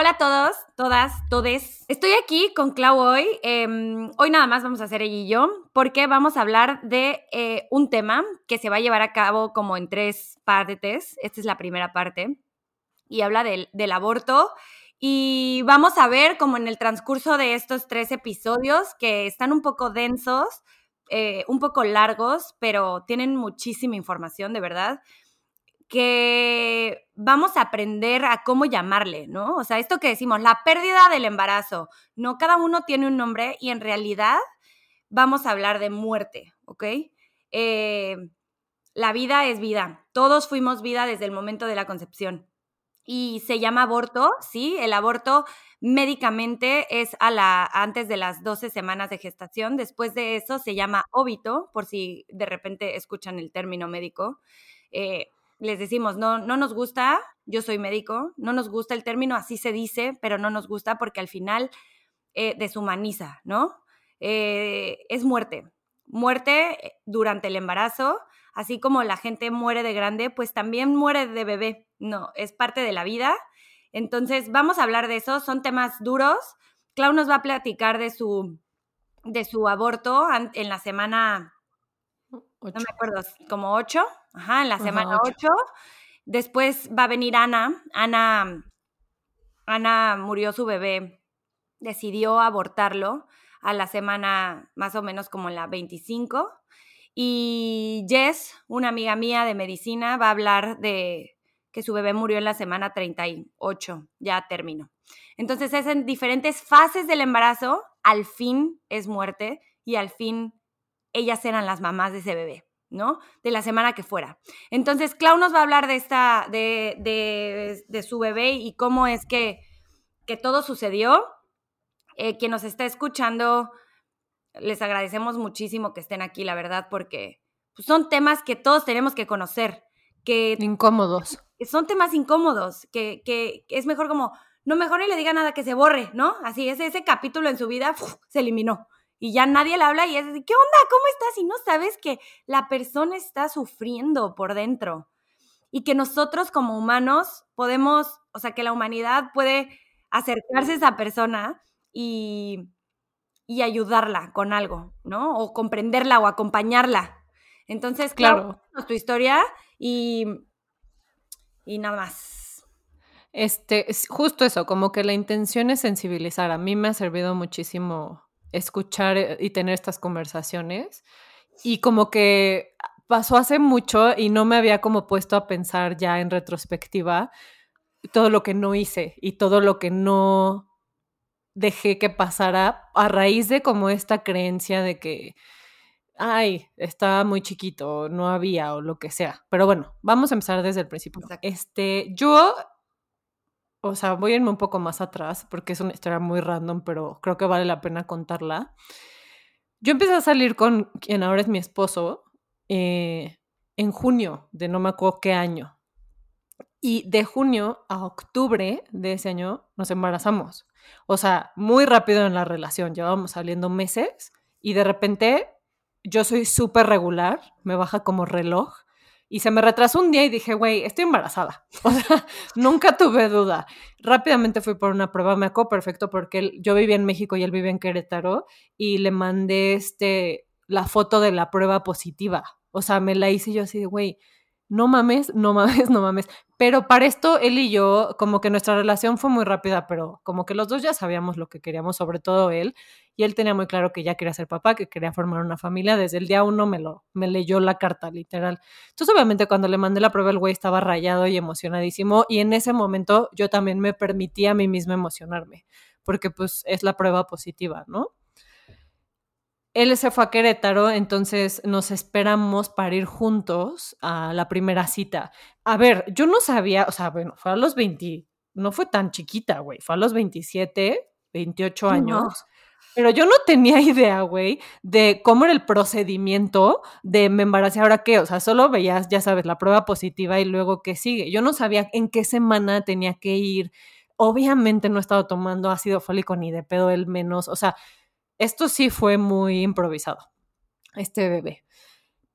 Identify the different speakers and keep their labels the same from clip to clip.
Speaker 1: Hola a todos, todas, todes. Estoy aquí con Clau hoy. Em, hoy nada más vamos a hacer ella y yo, porque vamos a hablar de eh, un tema que se va a llevar a cabo como en tres partes. Esta es la primera parte. Y habla del, del aborto. Y vamos a ver como en el transcurso de estos tres episodios que están un poco densos, eh, un poco largos, pero tienen muchísima información, de verdad que vamos a aprender a cómo llamarle, ¿no? O sea, esto que decimos, la pérdida del embarazo, no cada uno tiene un nombre y en realidad vamos a hablar de muerte, ¿ok? Eh, la vida es vida, todos fuimos vida desde el momento de la concepción y se llama aborto, ¿sí? El aborto médicamente es a la, antes de las 12 semanas de gestación, después de eso se llama óbito, por si de repente escuchan el término médico. Eh, les decimos, no, no nos gusta, yo soy médico, no nos gusta el término, así se dice, pero no nos gusta porque al final eh, deshumaniza, ¿no? Eh, es muerte, muerte eh, durante el embarazo, así como la gente muere de grande, pues también muere de bebé, no, es parte de la vida. Entonces, vamos a hablar de eso, son temas duros. Clau nos va a platicar de su, de su aborto en la semana, no me acuerdo, como ocho, Ajá, en la semana 8. Después va a venir Ana. Ana. Ana murió su bebé. Decidió abortarlo a la semana más o menos como en la 25. Y Jess, una amiga mía de medicina, va a hablar de que su bebé murió en la semana 38, ya terminó. Entonces es en diferentes fases del embarazo, al fin es muerte y al fin ellas eran las mamás de ese bebé. ¿no? De la semana que fuera. Entonces, Clau nos va a hablar de esta, de, de, su bebé y cómo es que, que todo sucedió. Eh, quien nos está escuchando, les agradecemos muchísimo que estén aquí, la verdad, porque pues, son temas que todos tenemos que conocer. Que,
Speaker 2: incómodos.
Speaker 1: Son temas incómodos, que, que, es mejor como, no mejor ni le diga nada que se borre, ¿no? Así, ese, ese capítulo en su vida se eliminó y ya nadie le habla y es así, ¿qué onda? ¿Cómo estás? Y no sabes que la persona está sufriendo por dentro y que nosotros como humanos podemos, o sea, que la humanidad puede acercarse a esa persona y, y ayudarla con algo, ¿no? O comprenderla o acompañarla. Entonces, claro, tu historia y, y nada más.
Speaker 2: Este, justo eso, como que la intención es sensibilizar. A mí me ha servido muchísimo escuchar eh, y tener estas conversaciones. Y como que pasó hace mucho y no me había como puesto a pensar ya en retrospectiva todo lo que no hice y todo lo que no dejé que pasara a raíz de como esta creencia de que, ay, estaba muy chiquito, no había o lo que sea. Pero bueno, vamos a empezar desde el principio. Este, yo o sea, voy a irme un poco más atrás porque es una historia muy random, pero creo que vale la pena contarla. Yo empecé a salir con quien ahora es mi esposo eh, en junio de no me acuerdo qué año. Y de junio a octubre de ese año nos embarazamos. O sea, muy rápido en la relación. Llevábamos saliendo meses y de repente yo soy súper regular, me baja como reloj y se me retrasó un día y dije, güey, estoy embarazada. O sea, nunca tuve duda. Rápidamente fui por una prueba, me acuerdo perfecto porque yo vivía en México y él vivía en Querétaro y le mandé este, la foto de la prueba positiva. O sea, me la hice yo así de, güey, no mames, no mames, no mames. Pero para esto, él y yo, como que nuestra relación fue muy rápida, pero como que los dos ya sabíamos lo que queríamos, sobre todo él. Y él tenía muy claro que ya quería ser papá, que quería formar una familia. Desde el día uno me, lo, me leyó la carta, literal. Entonces, obviamente, cuando le mandé la prueba, el güey estaba rayado y emocionadísimo. Y en ese momento yo también me permití a mí misma emocionarme, porque pues es la prueba positiva, ¿no? él se fue a Querétaro, entonces nos esperamos para ir juntos a la primera cita. A ver, yo no sabía, o sea, bueno, fue a los 20, no fue tan chiquita, güey, fue a los 27, 28 años. Pero yo no tenía idea, güey, de cómo era el procedimiento de me embaracé ahora qué. O sea, solo veías, ya sabes, la prueba positiva y luego qué sigue. Yo no sabía en qué semana tenía que ir. Obviamente no he estado tomando ácido fólico ni de pedo el menos. O sea, esto sí fue muy improvisado, este bebé.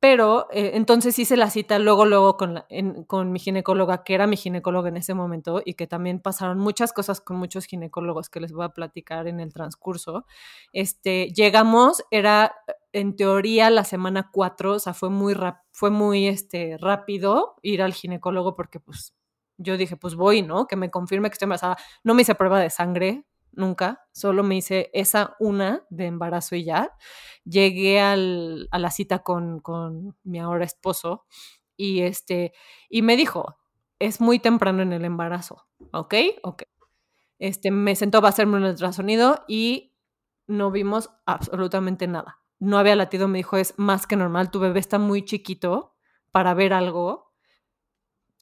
Speaker 2: Pero eh, entonces hice la cita luego, luego con, con mi ginecóloga, que era mi ginecóloga en ese momento y que también pasaron muchas cosas con muchos ginecólogos que les voy a platicar en el transcurso. Este, llegamos, era en teoría la semana 4, o sea, fue muy, fue muy este, rápido ir al ginecólogo porque pues yo dije, pues voy, ¿no? Que me confirme que estoy embarazada. No me hice prueba de sangre, nunca, solo me hice esa una de embarazo y ya. Llegué al, a la cita con, con, mi ahora esposo y, este, y me dijo, es muy temprano en el embarazo, ¿ok? Ok. Este, me sentó a hacerme un ultrasonido y no vimos absolutamente nada. No había latido, me dijo, es más que normal, tu bebé está muy chiquito para ver algo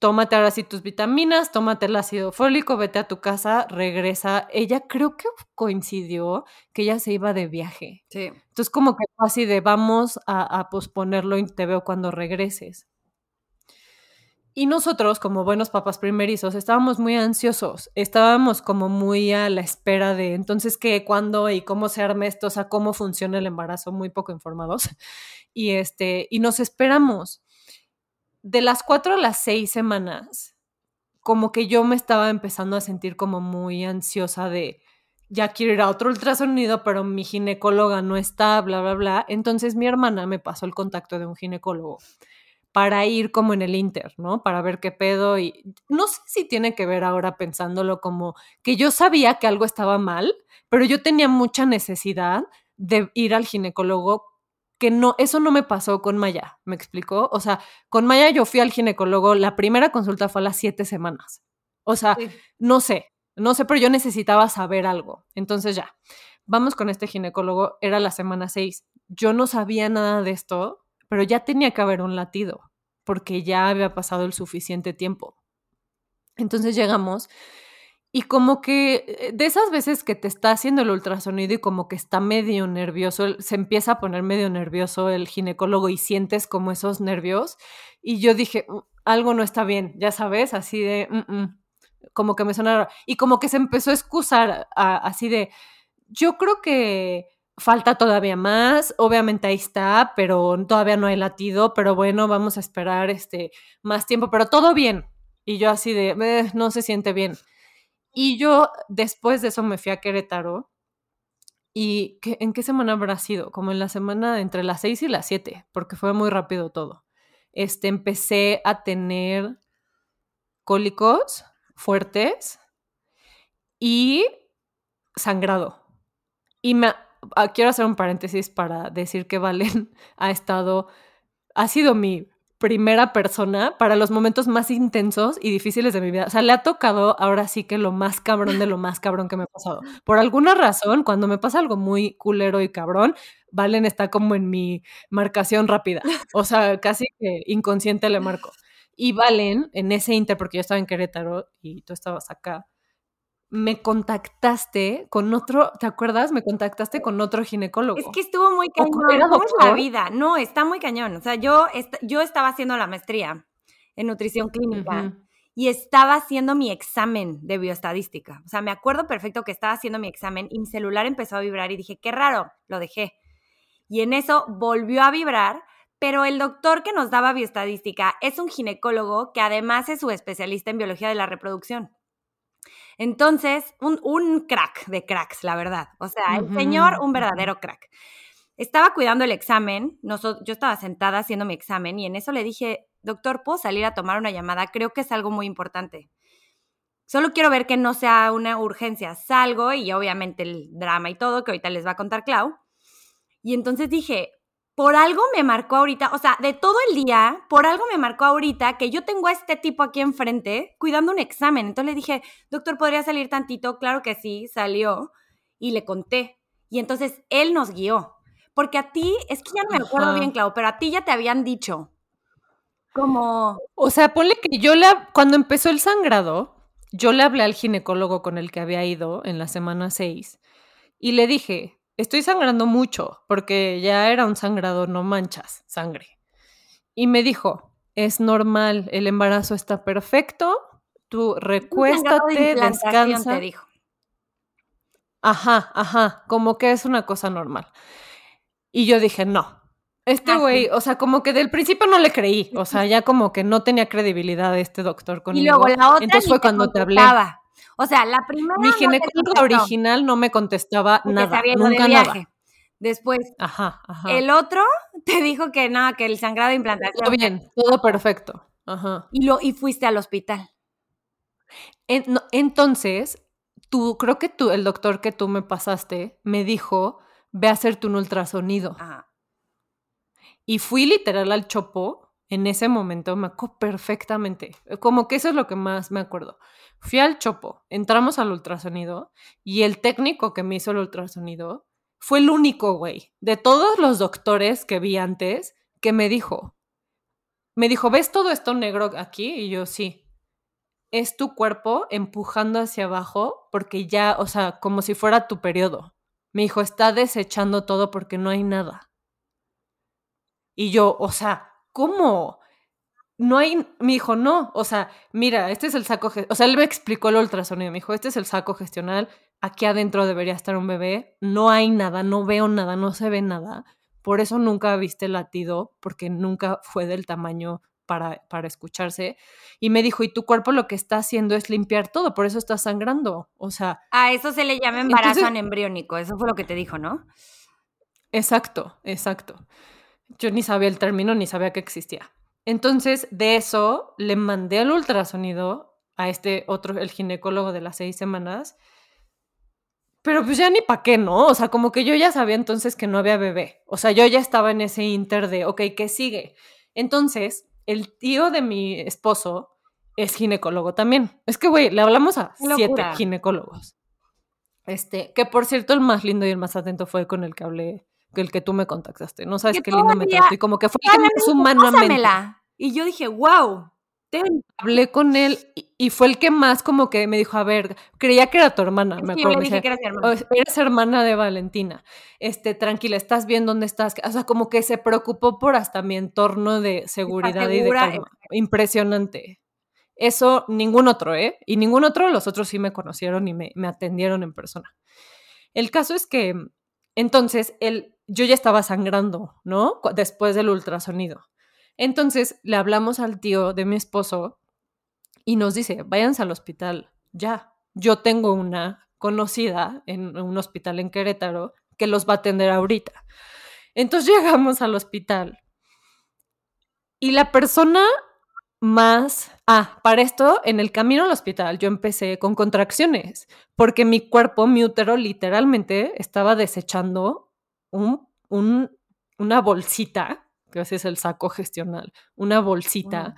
Speaker 2: tómate ahora sí tus vitaminas, tómate el ácido fólico, vete a tu casa, regresa. Ella creo que coincidió que ella se iba de viaje.
Speaker 1: Sí.
Speaker 2: Entonces como que fue así de vamos a, posponerlo y te veo cuando regreses. Y nosotros, como buenos papás primerizos, estábamos muy ansiosos, estábamos como muy a la espera de entonces qué, cuándo y cómo se arme esto, o sea, cómo funciona el embarazo, muy poco informados. Y este, y nos esperamos de las cuatro a las seis semanas, como que yo me estaba empezando a sentir como muy ansiosa de, ya quiero ir a otro ultrasonido, pero mi ginecóloga no está, bla, bla, bla. Entonces mi hermana me pasó el contacto de un ginecólogo para ir como en el Inter, ¿no? Para ver qué pedo y no sé si tiene que ver ahora pensándolo como que yo sabía que algo estaba mal, pero yo tenía mucha necesidad de ir al ginecólogo que no, eso no me pasó con Maya, ¿me explicó? O sea, con Maya yo fui al ginecólogo, la primera consulta fue a las siete semanas. O sea, no sé, no sé, pero yo necesitaba saber algo. Entonces ya, vamos con este ginecólogo, era la semana seis. Yo no sabía nada de esto, pero ya tenía que haber un latido, porque ya había pasado el suficiente tiempo. Entonces llegamos y como que eh, de esas veces que te está haciendo el ultrasonido y como que está medio nervioso, se empieza a poner medio nervioso el ginecólogo y sientes como esos nervios. Y yo dije, mm, algo no está bien, ya sabes, así de, mm, mm", como que me suena Y como que se empezó a excusar así de, yo creo que falta todavía más, obviamente ahí está, pero todavía no hay latido, pero bueno, vamos a esperar este más tiempo, pero todo bien. Y yo así de, eh, no se siente bien. Y yo después de eso me fui a Querétaro. ¿Y en qué semana habrá sido? Como en la semana entre las 6 y las 7, porque fue muy rápido todo. Este, empecé a tener cólicos fuertes y sangrado. Y me, ah, quiero hacer un paréntesis para decir que Valen ha estado, ha sido mi primera persona para los momentos más intensos y difíciles de mi vida. O sea, le ha tocado ahora sí que lo más cabrón de lo más cabrón que me ha pasado. Por alguna razón, cuando me pasa algo muy culero y cabrón, Valen está como en mi marcación rápida. O sea, casi que inconsciente le marco. Y Valen, en ese inter, porque yo estaba en Querétaro y tú estabas acá, me contactaste con otro, ¿te acuerdas? Me contactaste con otro ginecólogo.
Speaker 1: Es que estuvo muy cañón. ¿Cómo es la vida? No, está muy cañón. O sea, yo, yo estaba haciendo la maestría en nutrición clínica y estaba haciendo mi examen de bioestadística. O sea, me acuerdo perfecto que estaba haciendo mi examen y mi celular empezó a vibrar y dije, qué raro, lo dejé. Y en eso volvió a vibrar, pero el doctor que nos daba bioestadística es un ginecólogo que además es su especialista en biología de la reproducción. Entonces, un, crack de cracks, la verdad. O sea, el señor, un verdadero crack. Estaba cuidando el examen, yo estaba sentada haciendo mi examen y en eso le dije, doctor, ¿puedo salir a tomar una llamada? Creo que es algo muy importante. Solo quiero ver que no sea una urgencia. Salgo y obviamente el drama y todo, que ahorita les va a contar Clau. Y entonces dije, por algo me marcó ahorita, o sea, de todo el día, por algo me marcó ahorita que yo tengo a este tipo aquí enfrente cuidando un examen. Entonces le dije, doctor, ¿podría salir tantito? Claro que sí, salió y le conté. Y entonces él nos guió. Porque a ti, es que ya no me acuerdo bien, Clau, pero a ti ya te habían dicho. Como.
Speaker 2: O sea, ponle que yo le. Cuando empezó el sangrado, yo le hablé al ginecólogo con el que había ido en la semana 6 y le dije, estoy sangrando mucho porque ya era un sangrado, no manchas sangre. Y me dijo, es normal, el embarazo está perfecto, tú recuéstate, descansa.
Speaker 1: Te dijo.
Speaker 2: Ajá, ajá, como que es una cosa normal. Y yo dije, no, Este
Speaker 1: Ah,
Speaker 2: güey, o sea, como que del principio no le creí, o sea, ya como que no tenía credibilidad este doctor
Speaker 1: Y
Speaker 2: conmigo.
Speaker 1: luego la otra
Speaker 2: Entonces
Speaker 1: ni
Speaker 2: fue cuando te hablé.
Speaker 1: O sea, la primera
Speaker 2: Mi
Speaker 1: no
Speaker 2: ginecóloga original no me contestaba nada,
Speaker 1: de
Speaker 2: nunca
Speaker 1: viaje.
Speaker 2: nada.
Speaker 1: Después,
Speaker 2: Ajá, ajá.
Speaker 1: el otro te dijo que nada, que el sangrado de implantación.
Speaker 2: Todo bien, todo perfecto. Ajá.
Speaker 1: Y, lo, y fuiste al hospital.
Speaker 2: En- no, entonces, tú, creo que tú, el doctor que tú me pasaste, me dijo, ve a hacerte un ultrasonido.
Speaker 1: Ajá.
Speaker 2: Y fui literal al chopo en ese momento, me acuerdo perfectamente. Como que eso es lo que más me acuerdo. Fui al chopo, entramos al ultrasonido y el técnico que me hizo el ultrasonido fue el único, güey, de todos los doctores que vi antes, que me dijo, me dijo, ¿ves todo esto negro aquí? Y yo, sí. Es tu cuerpo empujando hacia abajo porque ya, o sea, como si fuera tu periodo. Me dijo, está desechando todo porque no hay nada. Y yo, o sea, ¿cómo? No hay, me dijo, no, o sea, mira, este es el saco, o sea, él me explicó el ultrasonido, me dijo, este es el saco gestional, aquí adentro debería estar un bebé, no hay nada, no veo nada, no se ve nada, por eso nunca viste latido, porque nunca fue del tamaño para, para escucharse, y me dijo, y tu cuerpo lo que está haciendo es limpiar todo, por eso está sangrando, o sea,
Speaker 1: A eso se le llama embarazo
Speaker 2: Entonces-
Speaker 1: anembriónico. Eso fue lo que te dijo, ¿no?
Speaker 2: Exacto, exacto. Yo ni sabía el término ni sabía que existía. Entonces, de eso le mandé el ultrasonido a este otro, el ginecólogo de las seis semanas. Pero pues ya ni pa' qué, ¿no? O sea, como que yo ya sabía entonces que no había bebé. O sea, yo ya estaba en ese inter de, ok, ¿qué sigue? Entonces, el tío de mi esposo es ginecólogo también. Es que, güey, le hablamos a siete ginecólogos. Este, que por cierto, el más lindo y el más atento fue con el que hablé, el que tú me contactaste. No sabes
Speaker 1: Que
Speaker 2: qué lindo me trató y como que fue el que más humanamente.
Speaker 1: Y yo dije, wow.
Speaker 2: hablé con él y, y fue el que más como que me dijo, a ver, creía que era tu hermana, me
Speaker 1: yo le
Speaker 2: acuerdo. me
Speaker 1: dije que era mi hermano.
Speaker 2: "Oh, eres hermana de Valentina. Este, tranquila, estás bien dónde estás. O sea, como que se preocupó por hasta mi entorno de seguridad y de calma. Impresionante. Eso ningún otro, ¿eh? Y ningún otro, los otros sí me conocieron y me, me atendieron en persona. El caso es que entonces él, yo ya estaba sangrando, ¿no? Después del ultrasonido. Entonces le hablamos al tío de mi esposo y nos dice, váyanse al hospital, ya. Yo tengo una conocida en un hospital en Querétaro que los va a atender ahorita. Entonces llegamos al hospital y la persona más... Ah, para esto, en el camino al hospital yo empecé con contracciones, porque mi cuerpo, mi útero, literalmente estaba desechando un, un- una bolsita, que ese es el saco gestional, una bolsita,
Speaker 1: Mm.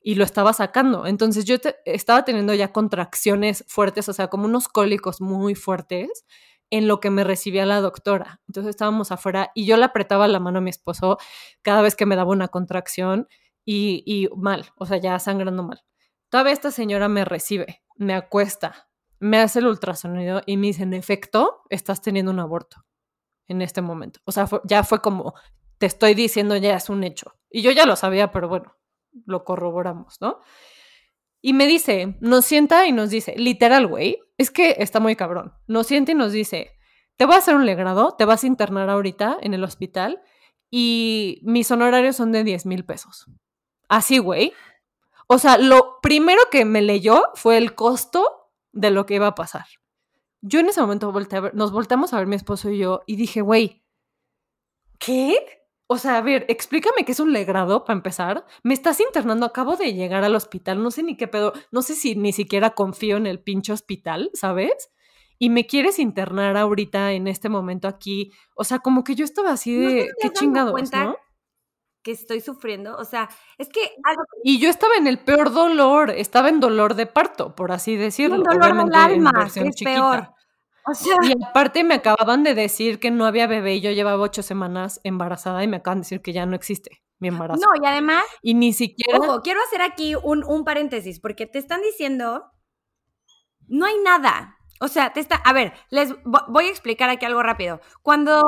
Speaker 2: y lo estaba sacando. Entonces yo te- estaba teniendo ya contracciones fuertes, o sea, como unos cólicos muy fuertes, en lo que me recibía la doctora. Entonces estábamos afuera y yo le apretaba la mano a mi esposo cada vez que me daba una contracción y, y mal, o sea, ya sangrando mal. Todavía esta señora me recibe, me acuesta, me hace el ultrasonido y me dice, en efecto, estás teniendo un aborto en este momento. O sea, ya fue como, te estoy diciendo, ya es un hecho. Y yo ya lo sabía, pero bueno, lo corroboramos, ¿no? Y me dice, nos sienta y nos dice, literal, güey, es que está muy cabrón. Nos sienta y nos dice, te voy a hacer un legrado, te vas a internar ahorita en el hospital y mis honorarios son de 10 mil pesos. Así, güey. O sea, lo primero que me leyó fue el costo de lo que iba a pasar. Yo en ese momento volteé a ver- nos volteamos a ver mi esposo y yo y dije, güey, ¿qué? O sea, a ver, explícame qué es un legrado para empezar. Me estás internando, acabo de llegar al hospital, no sé ni qué pedo, no sé si ni siquiera confío en el pinche hospital, ¿sabes? Y me quieres internar ahorita en este momento aquí. O sea, como que yo estaba así
Speaker 1: ¿No
Speaker 2: de,
Speaker 1: estás
Speaker 2: qué chingados,
Speaker 1: cuenta
Speaker 2: ¿no?
Speaker 1: que estoy sufriendo? O sea, es que algo
Speaker 2: Y yo estaba en el peor dolor, estaba en dolor de parto, por así decirlo.
Speaker 1: un dolor del alma, que es
Speaker 2: chiquita.
Speaker 1: peor. O sea,
Speaker 2: Y aparte me acababan de decir que no había bebé y yo llevaba ocho semanas embarazada y me acaban de decir que ya no existe mi embarazo.
Speaker 1: no, y además,
Speaker 2: Y ni siquiera...
Speaker 1: ojo, quiero hacer aquí un, un paréntesis, porque te están diciendo, no hay nada. O sea, te está. A ver, les voy a explicar aquí algo rápido. Cuando,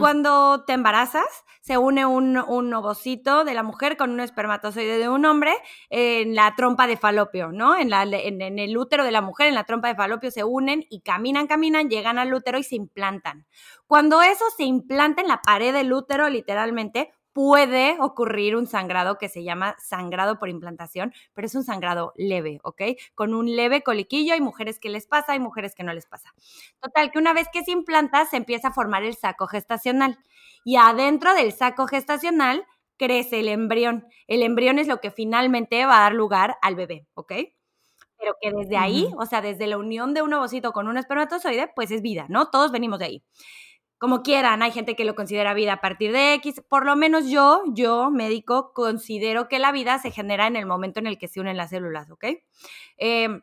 Speaker 1: cuando te embarazas, se une un, un, ovocito de la mujer con un espermatozoide de un hombre en la trompa de falopio, ¿no? En, la, en, en el útero de la mujer, en la trompa de falopio, se unen y caminan, caminan, llegan al útero y se implantan. Cuando eso se implanta en la pared del útero, literalmente, puede ocurrir un sangrado que se llama sangrado por implantación, pero es un sangrado leve, ¿ok? Con un leve coliquillo, hay mujeres que les pasa, hay mujeres que no les pasa. Total, que una vez que se implanta, se empieza a formar el saco gestacional y adentro del saco gestacional crece el embrión. El embrión es lo que finalmente va a dar lugar al bebé, ¿ok? Pero que desde ahí, o sea, desde la unión de un ovocito con un espermatozoide, pues es vida, ¿no? Todos venimos de ahí como quieran, hay gente que lo considera vida a partir de X, por lo menos yo, yo, médico, considero que la vida se genera en el momento en el que se unen las células, ¿ok? Em,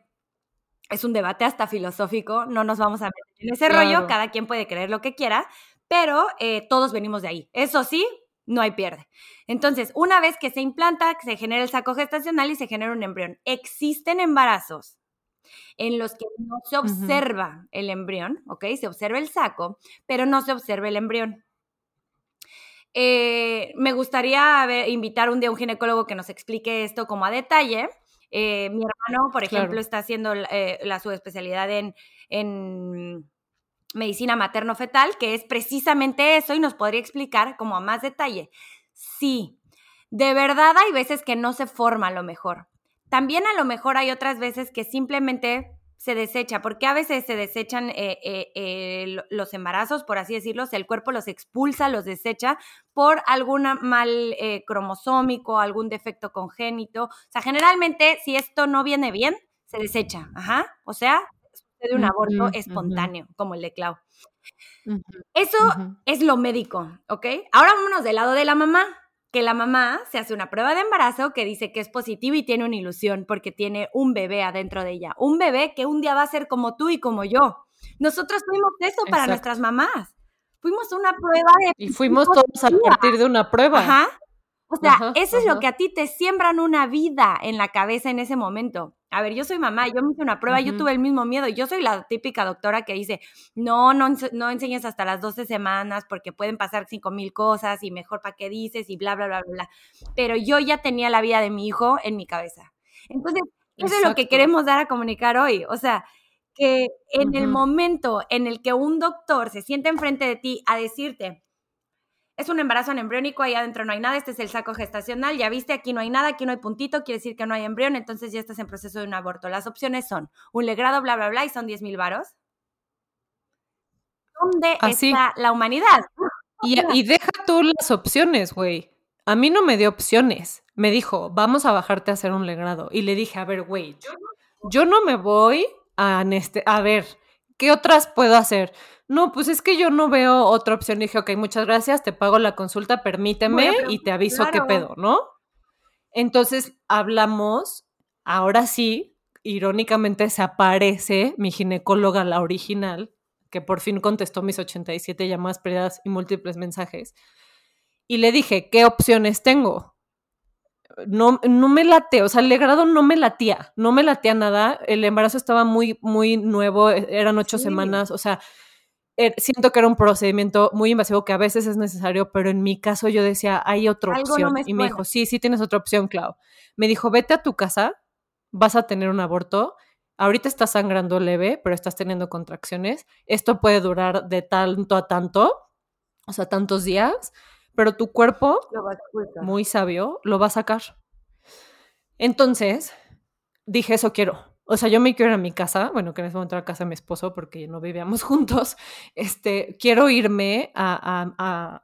Speaker 1: es un debate hasta filosófico, no nos vamos a meter en ese rollo, cada quien puede creer lo que quiera, pero eh, todos venimos de ahí. Eso sí, no hay pierde. Entonces, una vez que se implanta, se genera el saco gestacional y se genera un embrión. Existen embarazos en los que no se observa el embrión, ¿ok? Se observa el saco, pero no se observa el embrión. Eh, me gustaría invitar un día a un ginecólogo que nos explique esto como a detalle. Eh, mi hermano, por ejemplo, está haciendo eh, la subespecialidad en, en medicina materno-fetal, que es precisamente eso y nos podría explicar como a más detalle. Sí, de verdad hay veces que no se forma lo mejor. También a lo mejor hay otras veces que simplemente se desecha, porque a veces se desechan eh, eh, eh, los embarazos, por así decirlo, el cuerpo los expulsa, los desecha por algún mal cromosómico, algún defecto congénito. O sea, generalmente si esto no viene bien, se desecha, ajá. O sea, sucede un aborto espontáneo, como el de Clau. Eso es lo médico, ¿ok? Ahora vámonos del lado de la mamá que la mamá se hace una prueba de embarazo que dice que es positivo y tiene una ilusión porque tiene un bebé adentro de ella. Un bebé que un día va a ser como tú y como yo. Nosotros fuimos eso para nuestras mamás. Fuimos una prueba de...
Speaker 2: Y fuimos todos a partir de una prueba.
Speaker 1: Ajá. O sea, eso es lo que a ti te siembran una vida en la cabeza en ese momento. A ver, yo soy mamá, yo me hice una prueba, yo tuve el mismo miedo. Yo soy la típica doctora que dice, no, no, no enseñes hasta las 12 semanas porque pueden pasar cinco mil cosas y mejor para qué dices y bla, bla, bla, bla. Pero yo ya tenía la vida de mi hijo en mi cabeza. Entonces, eso es lo que queremos dar a comunicar hoy. O sea, que en el momento en el que un doctor se siente enfrente de ti a decirte, es un embarazo embriónico, ahí adentro no hay nada, este es el saco gestacional, ya viste, aquí no hay nada, aquí no hay puntito, quiere decir que no hay embrión, entonces ya estás en proceso de un aborto. Las opciones son un legrado, bla, bla, bla, y son 10 mil varos. ¿Dónde está la humanidad?
Speaker 2: Y, y deja tú las opciones, güey. A mí no me dio opciones. Me dijo, vamos a bajarte a hacer un legrado. Y le dije, a ver, güey, yo, yo no me voy a, a ver, ¿qué otras puedo hacer? no, pues es que yo no veo otra opción. dije, ok, muchas gracias, te pago la consulta, permíteme y te aviso qué pedo, ¿no? Entonces hablamos, ahora sí, irónicamente se aparece mi ginecóloga, la original, que por fin contestó mis 87 llamadas perdidas y múltiples mensajes. Y le dije, ¿qué opciones tengo? No, no me late, o sea, el grado no me latía, no me latía nada. El embarazo estaba muy, muy nuevo, e, eran ocho semanas, o sea, Er, siento que era un procedimiento muy invasivo que a veces es necesario, pero en mi caso yo decía, hay otra opción. y me dijo, sí, sí tienes otra opción, Clau. Me dijo, vete a tu casa, vas a tener un aborto. Ahorita estás sangrando leve, pero estás teniendo contracciones. Esto puede durar de tanto a tanto, o sea, tantos días, pero tu cuerpo, muy sabio, lo va a sacar. Entonces, dije, eso quiero o sea, yo me quiero ir a mi casa, bueno, que en ese momento era casa de mi esposo porque no vivíamos juntos, este, quiero irme a,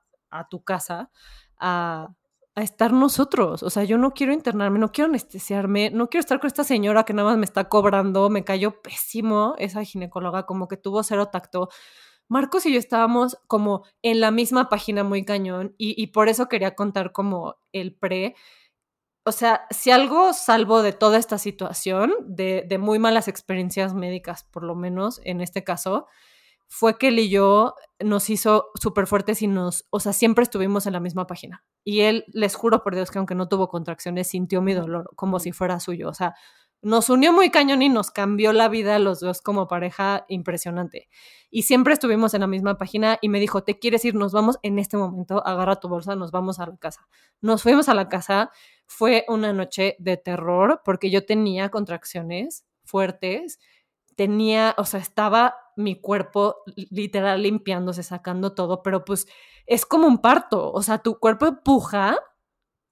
Speaker 2: tu casa a, a, estar nosotros, o sea, yo no quiero internarme, no quiero anestesiarme, no quiero estar con esta señora que nada más me está cobrando, me cayó pésimo esa ginecóloga, como que tuvo cero tacto. Marcos y yo estábamos como en la misma página muy cañón y, y por eso quería contar como el pre, o sea, si algo salvo de toda esta situación, de, muy malas experiencias médicas, por lo menos en este caso, fue que él y yo nos hizo súper fuertes y nos, o sea, siempre estuvimos en la misma página. Y él, les juro por Dios que aunque no tuvo contracciones, sintió mi dolor como si fuera suyo. O sea, nos unió muy cañón y nos cambió la vida los dos como pareja impresionante. Y siempre estuvimos en la misma página y me dijo, ¿te quieres ir? Nos vamos en este momento, agarra tu bolsa, nos vamos a la casa. Nos fuimos a la casa, fue una noche de terror porque yo tenía contracciones fuertes, tenía, o sea, estaba mi cuerpo literal limpiándose, sacando todo, pero pues es como un parto, o sea, tu cuerpo empuja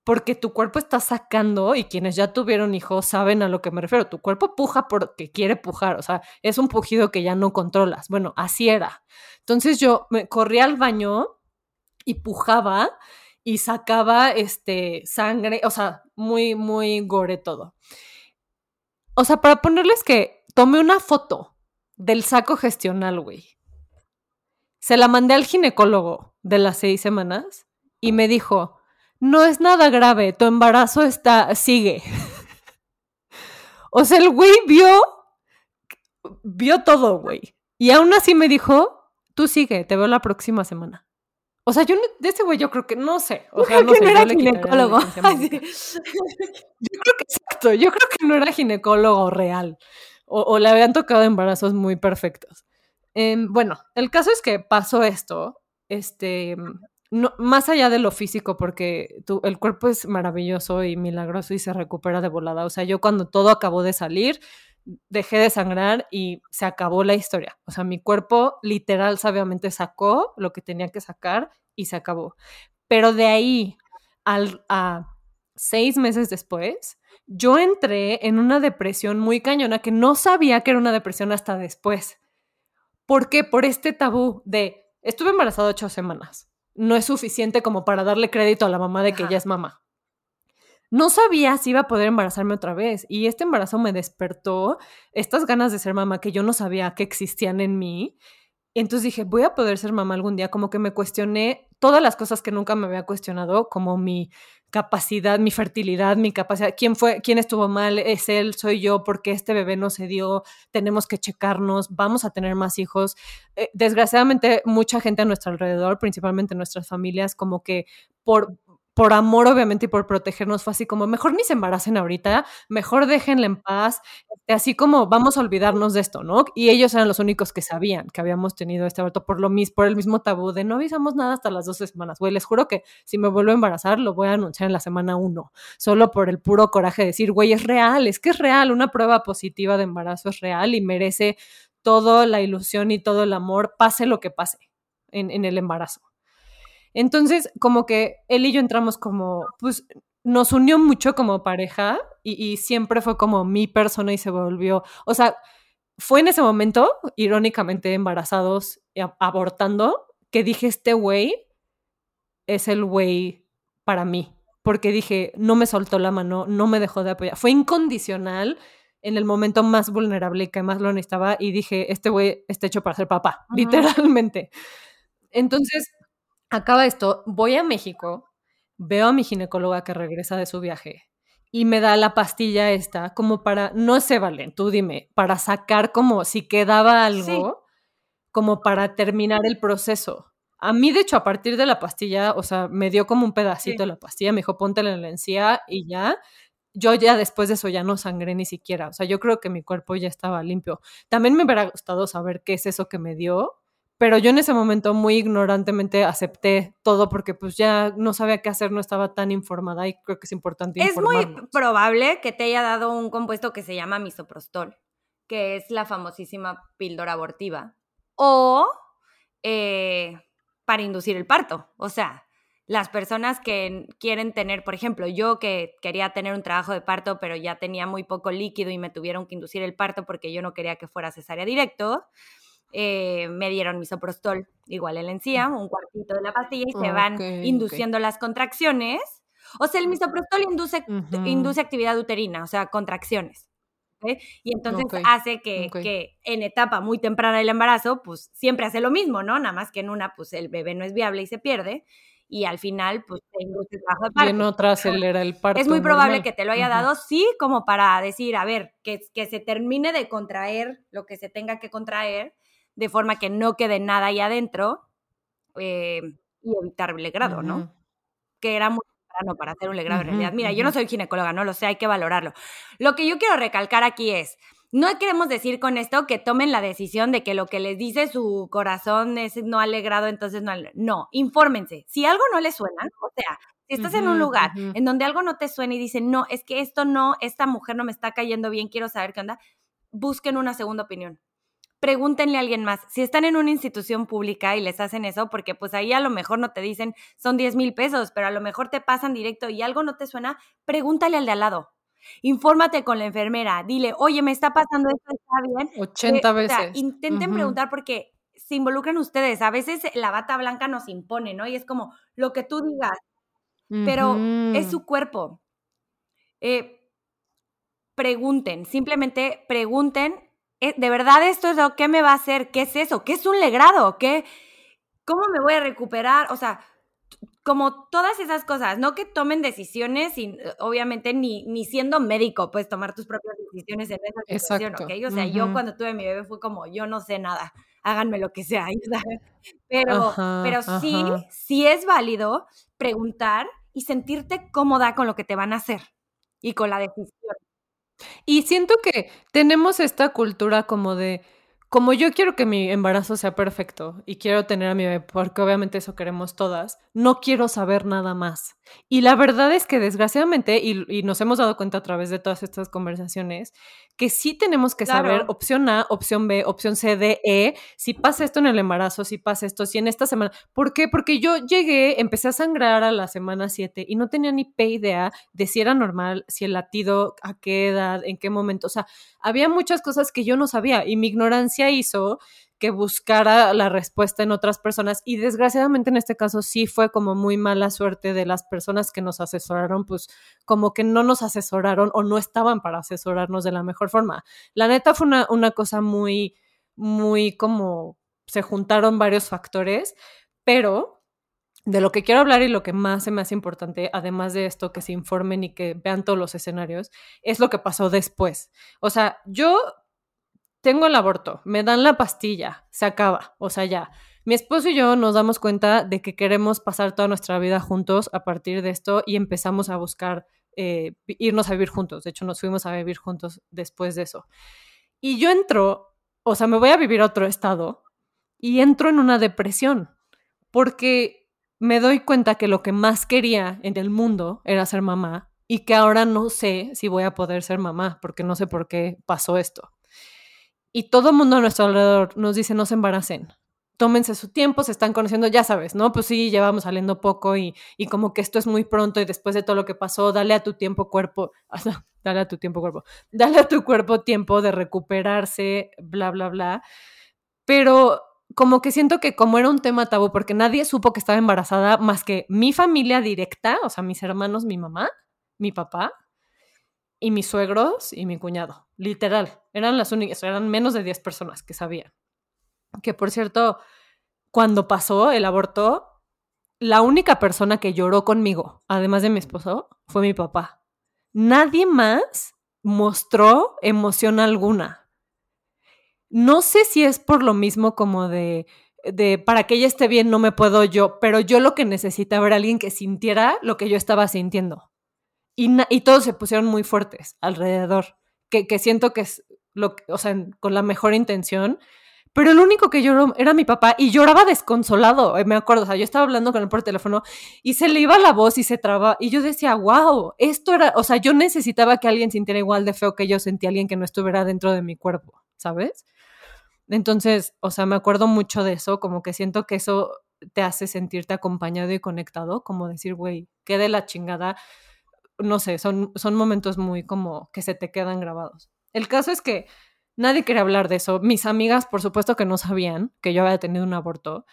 Speaker 2: porque tu cuerpo está sacando, y quienes ya tuvieron hijos saben a lo que me refiero, tu cuerpo puja porque quiere pujar, o sea, es un pujido que ya no controlas. Bueno, así era. Entonces yo me corría al baño y pujaba y sacaba este sangre, o sea, muy, muy gore todo. O sea, para ponerles que tomé una foto del saco gestional, güey. Se la mandé al ginecólogo de las seis semanas y me dijo, no es nada grave, tu embarazo está, sigue. o sea, el güey vio, vio todo, güey. Y aún así me dijo, tú sigue, te veo la próxima semana. O sea, yo de ese güey yo creo que no sé. O sea, no, sé,
Speaker 1: no era ginecólogo.
Speaker 2: yo creo que exacto, yo creo que no era ginecólogo real. O, le habían tocado embarazos muy perfectos. Em, bueno, el caso es que pasó esto. Este, no, más allá de lo físico, porque el cuerpo es maravilloso y milagroso y se recupera de volada. O sea, yo cuando todo acabó de salir, dejé de sangrar y se acabó la historia. O sea, mi cuerpo literal, sabiamente sacó lo que tenía que sacar y se acabó. Pero de ahí a seis meses después, yo entré en una depresión muy cañona que no sabía que era una depresión hasta después. ¿Por qué? Por este tabú de estuve embarazada ocho semanas no es suficiente como para darle crédito a la mamá de que ella es mamá. No sabía si iba a poder embarazarme otra vez y este embarazo me despertó estas ganas de ser mamá que yo no sabía que existían en mí. entonces dije, voy a poder ser mamá algún día, como que me cuestioné todas las cosas que nunca me había cuestionado, como mi capacidad, mi fertilidad, mi capacidad, quién fue, quién estuvo mal, es él, soy yo, porque este bebé no se dio, tenemos que checarnos, vamos a tener más hijos. Eh, desgraciadamente, mucha gente a nuestro alrededor, principalmente nuestras familias, como que por por amor, obviamente, y por protegernos, fue así como, mejor ni se embaracen ahorita, mejor déjenla en paz, este, así como vamos a olvidarnos de esto, ¿no? Y ellos eran los únicos que sabían que habíamos tenido este aborto por lo mismo, por el mismo tabú de no avisamos nada hasta las dos semanas. Güey, les juro que si me vuelvo a embarazar, lo voy a anunciar en la semana uno, solo por el puro coraje de decir, güey, es real, es que es real, una prueba positiva de embarazo es real y merece toda la ilusión y todo el amor, pase lo que pase en el embarazo. Entonces, como que él y yo entramos como, pues nos unió mucho como pareja y, siempre fue como mi persona y se volvió, o sea, fue en ese momento, irónicamente embarazados, abortando, que dije, este güey es el güey para mí, porque dije, no me soltó la mano, no me dejó de apoyar, fue incondicional en el momento más vulnerable y que más lo necesitaba y dije, este güey está hecho para ser papá, literalmente. Entonces, acaba esto, voy a México, veo a mi ginecóloga que regresa de su viaje y me da la pastilla esta como para, no sé, Valen, tú dime, para sacar como si quedaba algo, como para terminar el proceso. A mí, de hecho, a partir de la pastilla, o sea, me dio como un pedacito de la pastilla, me dijo, póntela en la encía y ya. Yo ya después de eso ya no sangré ni siquiera. O sea, yo creo que mi cuerpo ya estaba limpio. También me hubiera gustado saber qué es eso que me dio, pero yo en ese momento muy ignorantemente acepté todo porque pues ya no sabía qué hacer, no estaba tan informada y creo que es importante
Speaker 1: Es muy probable que te haya dado un compuesto que se llama misoprostol, que es la famosísima píldora abortiva, o eh, para inducir el parto. O sea, las personas que quieren tener, por ejemplo, yo que quería tener un trabajo de parto, pero ya tenía muy poco líquido y me tuvieron que inducir el parto porque yo no quería que fuera cesárea directo, eh, me dieron misoprostol, igual el encía, un cuartito de la pastilla y se van induciendo las contracciones. O sea, el misoprostol induce, induce actividad uterina, o sea, contracciones. Y entonces hace que, que, en etapa muy temprana del embarazo, pues siempre hace lo mismo, ¿no? Nada más que en una, pues el bebé no es viable y se pierde. Y al final, pues se induce trabajo de parto.
Speaker 2: Y en otra acelera el parto.
Speaker 1: Es muy probable que te lo haya dado, sí, como para decir, a ver, que, que se termine de contraer lo que se tenga que contraer de forma que no quede nada ahí adentro eh, y evitar el grado, ¿no? Que era muy órgano para hacer un legrado en realidad. Mira, yo no soy ginecóloga, no lo sé, hay que valorarlo. Lo que yo quiero recalcar aquí es, no queremos decir con esto que tomen la decisión de que lo que les dice su corazón es no alegrado, entonces no. No, infórmense. Si algo no les suena, o sea, si estás en un lugar en donde algo no te suena y dicen, no, es que esto no, esta mujer no me está cayendo bien, quiero saber qué onda, busquen una segunda opinión. Pregúntenle a alguien más. Si están en una institución pública y les hacen eso, porque pues ahí a lo mejor no te dicen son 10 mil pesos, pero a lo mejor te pasan directo y algo no te suena, pregúntale al de al lado. Infórmate con la enfermera, dile, oye, me está pasando esto, está bien.
Speaker 2: 80 veces.
Speaker 1: intenten preguntar porque se involucran ustedes. A veces la bata blanca nos impone, ¿no? Y es como lo que tú digas, pero es su cuerpo. Eh, pregunten, simplemente pregunten, eh, ¿de verdad esto es lo que me va a hacer? ¿Qué es eso? ¿Qué es un legrado? ¿Qué, ¿Cómo me voy a recuperar? O sea, como todas esas cosas, no que tomen decisiones sin, obviamente, ni, ni siendo médico, puedes tomar tus propias decisiones en esa situación, ¿ok? O sea, yo cuando tuve mi bebé fue como, yo no sé nada, háganme lo que sea, Pero, pero sí, sí es válido preguntar y sentirte cómoda con lo que te van a hacer y con la decisión.
Speaker 2: Y siento que tenemos esta cultura como de, como yo quiero que mi embarazo sea perfecto y quiero tener a mi bebé, porque obviamente eso queremos todas, no quiero saber nada más. Y la verdad es que desgraciadamente, y, nos hemos dado cuenta a través de todas estas conversaciones, que sí tenemos que saber opción A, opción B, opción C, D, E, si pasa esto en el embarazo, si pasa esto, si en esta semana. ¿Por qué? Porque yo llegué, empecé a sangrar a la semana 7 y no tenía ni pe idea de si era normal, si el latido, a qué edad, en qué momento. O sea, había muchas cosas que yo no sabía y mi ignorancia hizo que buscara la respuesta en otras personas y desgraciadamente en este caso sí fue como muy mala suerte de las personas que nos asesoraron, pues como que no nos asesoraron o no estaban para asesorarnos de la mejor forma. La neta fue una, una cosa muy, muy como se juntaron varios factores, pero de lo que quiero hablar y lo que más se me hace importante, además de esto, que se informen y que vean todos los escenarios, es lo que pasó después. O sea, yo tengo el aborto, me dan la pastilla, se acaba, o sea, ya. Mi esposo y yo nos damos cuenta de que queremos pasar toda nuestra vida juntos a partir de esto y empezamos a buscar eh, irnos a vivir juntos. De hecho, nos fuimos a vivir juntos después de eso. Y yo entro, o sea, me voy a vivir a otro estado y entro en una depresión porque me doy cuenta que lo que más quería en el mundo era ser mamá y que ahora no sé si voy a poder ser mamá porque no sé por qué pasó esto. Y todo el mundo a nuestro alrededor nos dice no se embaracen, tómense su tiempo, se están conociendo, ya sabes, ¿no? Pues sí, llevamos saliendo poco y, y como que esto es muy pronto y después de todo lo que pasó, dale a tu tiempo cuerpo, dale a tu tiempo cuerpo, dale a tu cuerpo tiempo de recuperarse, bla, bla, bla. Pero como que siento que como era un tema tabú, porque nadie supo que estaba embarazada más que mi familia directa, o sea, mis hermanos, mi mamá, mi papá, y mis suegros y mi cuñado. Literal, eran las únicas, eran menos de 10 personas que sabían. Que por cierto, cuando pasó el aborto, la única persona que lloró conmigo, además de mi esposo, fue mi papá. Nadie más mostró emoción alguna. No sé si es por lo mismo como de, de para que ella esté bien no me puedo yo, pero yo lo que necesitaba era alguien que sintiera lo que yo estaba sintiendo. Y, todos se pusieron muy fuertes alrededor, que, siento que es lo o sea, con la mejor intención, pero el único que lloró era mi papá y lloraba desconsolado, eh, me acuerdo, o sea, yo estaba hablando con él por teléfono y se le iba la voz y se traba y yo decía, wow, esto era, o sea, yo necesitaba que alguien sintiera igual de feo que yo sentí alguien que no estuviera dentro de mi cuerpo, ¿sabes? Entonces, o sea, me acuerdo mucho de eso, como que siento que eso te hace sentirte acompañado y conectado, como decir, güey, qué de la chingada no sé, son, son momentos muy como que se te quedan grabados. El caso es que nadie quería hablar de eso. Mis amigas, por supuesto que no sabían que yo había tenido un aborto.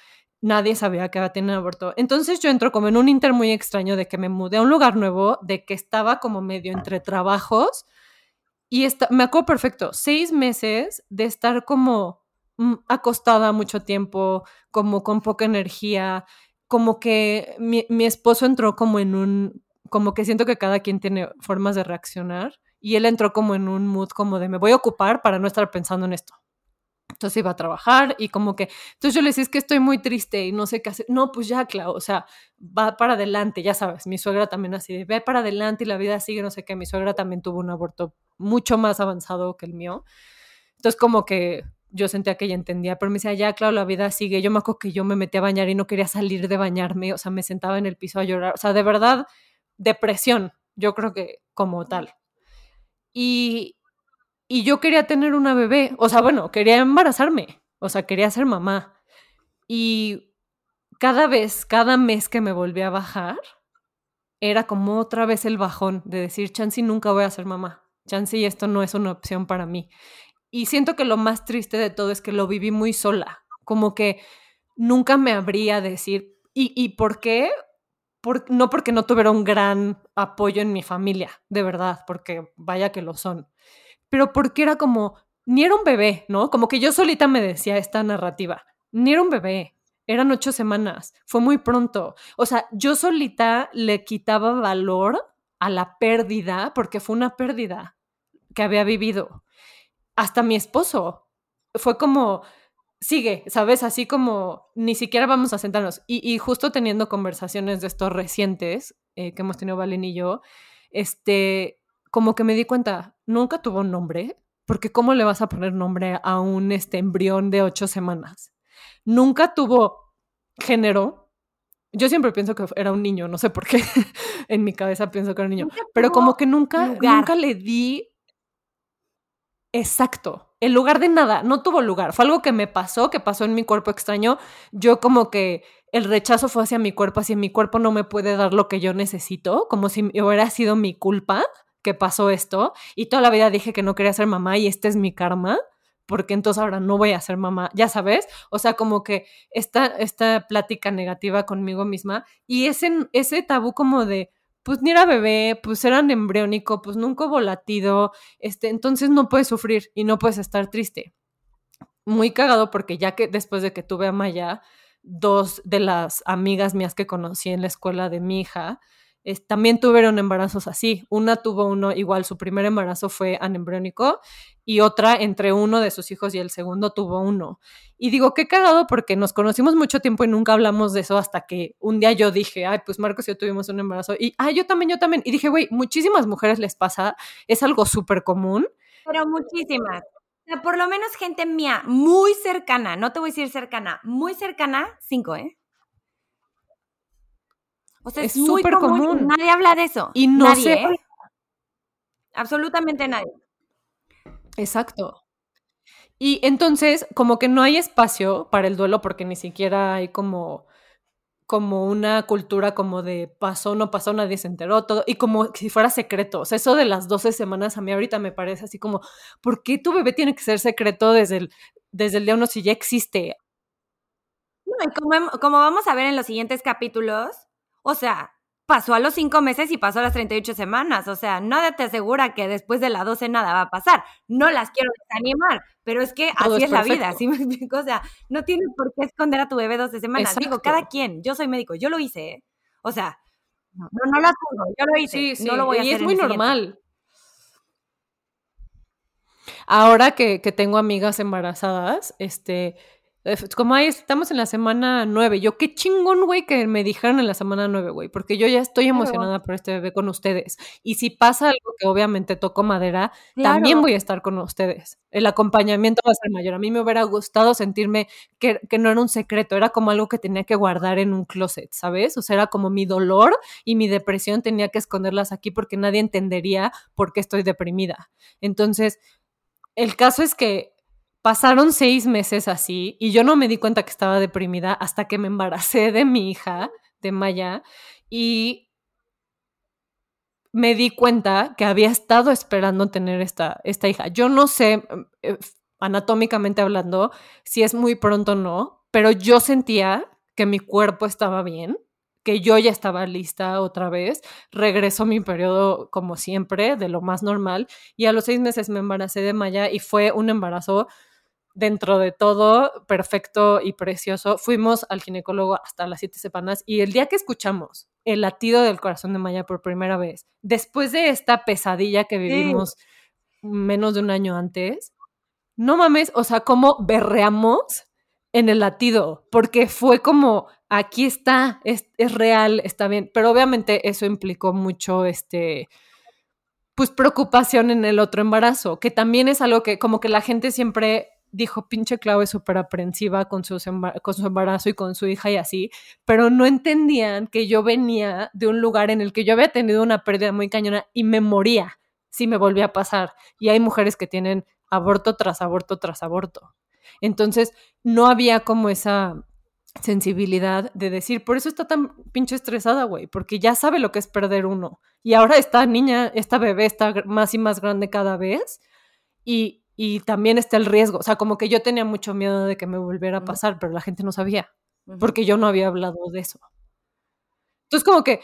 Speaker 2: Nadie sabía que había tenido un aborto. Entonces yo entro como en un inter muy extraño de que me mudé a un lugar nuevo, de que estaba como medio entre trabajos. Y me acuerdo perfecto, seis meses de estar como mm, acostada mucho tiempo, como con poca energía, como que mi, mi esposo entró como en un como que siento que cada quien tiene formas de reaccionar y él entró como en un mood como de me voy a ocupar para no estar pensando en esto. Entonces iba a trabajar y como que, entonces yo le decía, es que estoy muy triste y no sé qué hacer. No, pues ya, Clau, o sea, va para adelante, ya sabes, mi suegra también así ve para adelante y la vida sigue, no sé qué. Mi suegra también tuvo un aborto mucho más avanzado que el mío. Entonces como que yo sentía que ella entendía, pero me decía, ya, claro, la vida sigue. Yo me acuerdo que yo me metí a bañar y no quería salir de bañarme, o sea, me sentaba en el piso a llorar, o sea, de verdad, depresión, yo creo que como tal. Y, y yo quería tener una bebé, o sea, bueno, quería embarazarme, o sea, quería ser mamá. Y cada vez, cada mes que me volví a bajar, era como otra vez el bajón de decir, Chancy, nunca voy a ser mamá. Chancy, esto no es una opción para mí. Y siento que lo más triste de todo es que lo viví muy sola, como que nunca me habría decir, ¿y, y por qué? No porque no tuviera un gran apoyo en mi familia, de verdad, porque vaya que lo son, pero porque era como, ni era un bebé, ¿no? Como que yo solita me decía esta narrativa, ni era un bebé, eran ocho semanas, fue muy pronto. O sea, yo solita le quitaba valor a la pérdida porque fue una pérdida que había vivido. Hasta mi esposo fue como, sigue, ¿sabes? Así como ni siquiera vamos a sentarnos. Y, justo teniendo conversaciones de estos recientes eh, que hemos tenido Valen y yo, este, como que me di cuenta, nunca tuvo un nombre, porque ¿cómo le vas a poner nombre a un este, embrión de ocho semanas? Nunca tuvo género. Yo siempre pienso que era un niño, no sé por qué. en mi cabeza pienso que era un niño. Pero como que nunca, nunca le di exacto el lugar de nada, no tuvo lugar. Fue algo que me pasó, que pasó en mi cuerpo extraño. Yo como que el rechazo fue hacia mi cuerpo, hacia mi cuerpo no me puede dar lo que yo necesito, como si hubiera sido mi culpa que pasó esto. Y toda la vida dije que no quería ser mamá y este es mi karma porque entonces ahora no voy a ser mamá, ya sabes, o sea, como que esta, esta plática negativa conmigo misma y ese, ese tabú como de, pues ni era bebé, pues eran embriónico, pues nunca hubo este, entonces no puedes sufrir y no puedes estar triste. Muy cagado porque ya que después de que tuve a Maya, dos de las amigas mías que conocí en la escuela de mi hija, también tuvieron embarazos así. Una tuvo uno, igual su primer embarazo fue anembriónico y otra entre uno de sus hijos y el segundo tuvo uno. Y digo, qué cagado porque nos conocimos mucho tiempo y nunca hablamos de eso hasta que un día yo dije, ay, pues Marcos y yo tuvimos un embarazo. Y, ay, yo también, yo también. Y dije, güey, muchísimas mujeres les pasa, es algo súper común.
Speaker 1: Pero muchísimas. por lo menos gente mía, muy cercana, no te voy a decir cercana, muy cercana, cinco, ¿eh? O sea, es súper común, Nadie habla de eso. Y no nadie, ¿eh? Absolutamente nadie.
Speaker 2: Exacto. Y entonces, como que no hay espacio para el duelo porque ni siquiera hay como como una cultura como de pasó, no pasó, nadie se enteró, todo, y como si fuera secreto. O sea, eso de las 12 semanas a mí ahorita me parece así como, ¿por qué tu bebé tiene que ser secreto desde el, desde el día uno si ya existe?
Speaker 1: No, y como, como vamos a ver en los siguientes capítulos, o sea, pasó a los cinco meses y pasó a las 38 semanas. O sea, nada te asegura que después de la 12 nada va a pasar. No las quiero desanimar, pero es que así es, la vida, ¿sí me explico? O sea, no tienes por qué esconder a tu bebé 12 semanas. Digo, cada quien, yo soy médico, yo lo hice, ¿eh? O sea, no, no lo asumo, yo lo hice, sí, no lo voy a hacer.
Speaker 2: Y es muy normal. Ahora que, que tengo amigas embarazadas, este, como ahí estamos en la semana nueve. Yo, qué chingón, güey, que me dijeron en la semana nueve, güey, porque yo ya estoy emocionada por este bebé con ustedes. Y si pasa algo que obviamente toco madera, también voy a estar con ustedes. El acompañamiento va a ser mayor. A mí me hubiera gustado sentirme que, que no era un secreto, era como algo que tenía que guardar en un closet, ¿sabes? O sea, era como mi dolor y mi depresión tenía que esconderlas aquí porque nadie entendería por qué estoy deprimida. Entonces, el caso es que Pasaron seis meses así y yo no me di cuenta que estaba deprimida hasta que me embaracé de mi hija, de Maya, y me di cuenta que había estado esperando tener esta, esta hija. Yo no sé, eh, anatómicamente hablando, si es muy pronto o no, pero yo sentía que mi cuerpo estaba bien, que yo ya estaba lista otra vez. Regresó mi periodo como siempre, de lo más normal, y a los seis meses me embaracé de Maya y fue un embarazo dentro de todo perfecto y precioso. Fuimos al ginecólogo hasta las siete semanas y el día que escuchamos el latido del corazón de Maya por primera vez, después de esta pesadilla que vivimos menos de un año antes, no mames, o sea, como berreamos en el latido, porque fue como, aquí está, es, es, real, está bien, pero obviamente eso implicó mucho, este, pues preocupación en el otro embarazo, que también es algo que como que la gente siempre dijo, pinche Clau es súper aprensiva con, con su embarazo y con su hija y así, pero no entendían que yo venía de un lugar en el que yo había tenido una pérdida muy cañona y me moría si me volvía a pasar. Y hay mujeres que tienen aborto tras aborto tras aborto. Entonces, no había como esa sensibilidad de decir, por eso está tan pinche estresada, güey, porque ya sabe lo que es perder uno. Y ahora esta niña, esta bebé está más y más grande cada vez y, y también está el riesgo. O sea, como que yo tenía mucho miedo de que me volviera a pasar, pero la gente no sabía, porque yo no había hablado de eso. Entonces, como que,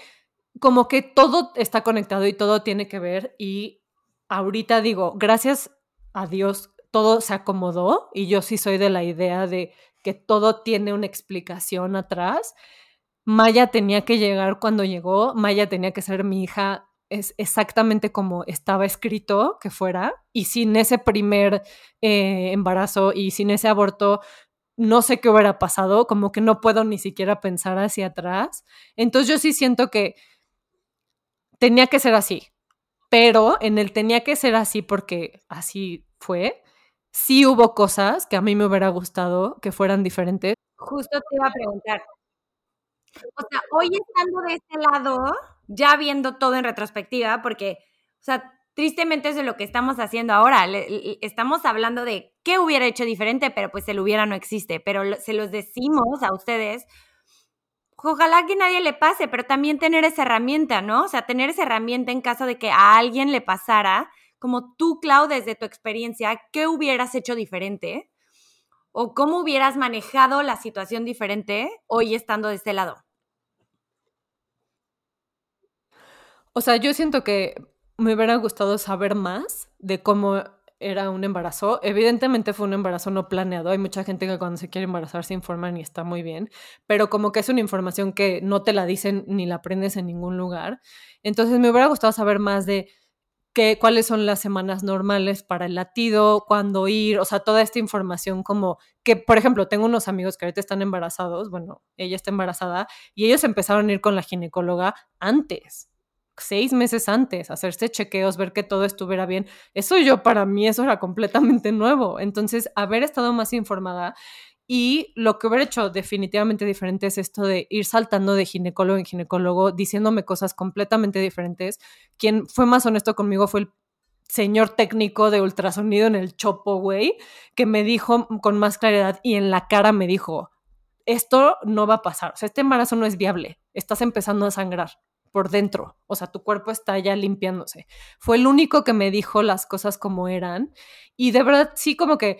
Speaker 2: como que todo está conectado y todo tiene que ver y ahorita digo, gracias a Dios, todo se acomodó y yo sí soy de la idea de que todo tiene una explicación atrás. Maya tenía que llegar cuando llegó, Maya tenía que ser mi hija es exactamente como estaba escrito que fuera, y sin ese primer eh, embarazo y sin ese aborto, no sé qué hubiera pasado, como que no puedo ni siquiera pensar hacia atrás. Entonces yo sí siento que tenía que ser así, pero en el tenía que ser así porque así fue, sí hubo cosas que a mí me hubiera gustado que fueran diferentes.
Speaker 1: Justo te iba a preguntar. O sea, hoy estando de este lado, ya viendo todo en retrospectiva, porque, o sea, tristemente es de lo que estamos haciendo ahora. estamos hablando de qué hubiera hecho diferente, pero pues el hubiera no existe. Pero se los decimos a ustedes. Ojalá que nadie le pase, pero también tener esa herramienta, ¿no? O sea, tener esa herramienta en caso de que a alguien le pasara, como tú, Clau, desde tu experiencia, ¿qué hubieras hecho diferente? ¿O cómo hubieras manejado la situación diferente hoy estando de este lado?
Speaker 2: O sea, yo siento que me hubiera gustado saber más de cómo era un embarazo. Evidentemente fue un embarazo no planeado. Hay mucha gente que cuando se quiere embarazar se informan y está muy bien, pero como que es una información que no te la dicen ni la aprendes en ningún lugar. Entonces me hubiera gustado saber más de qué, cuáles son las semanas normales para el latido, cuándo ir, o sea, toda esta información como que, por ejemplo, tengo unos amigos que ahorita están embarazados, bueno, ella está embarazada y ellos empezaron a ir con la ginecóloga antes seis meses antes, hacerse chequeos, ver que todo estuviera bien. Eso yo para mí, eso era completamente nuevo. Entonces, haber estado más informada y lo que hubiera hecho definitivamente diferente es esto de ir saltando de ginecólogo en ginecólogo, diciéndome cosas completamente diferentes. Quien fue más honesto conmigo fue el señor técnico de ultrasonido en el Chopo, güey, que me dijo con más claridad y en la cara me dijo, esto no va a pasar, o sea, este embarazo no es viable, estás empezando a sangrar por dentro, o sea, tu cuerpo está ya limpiándose. Fue el único que me dijo las cosas como eran y de verdad sí como que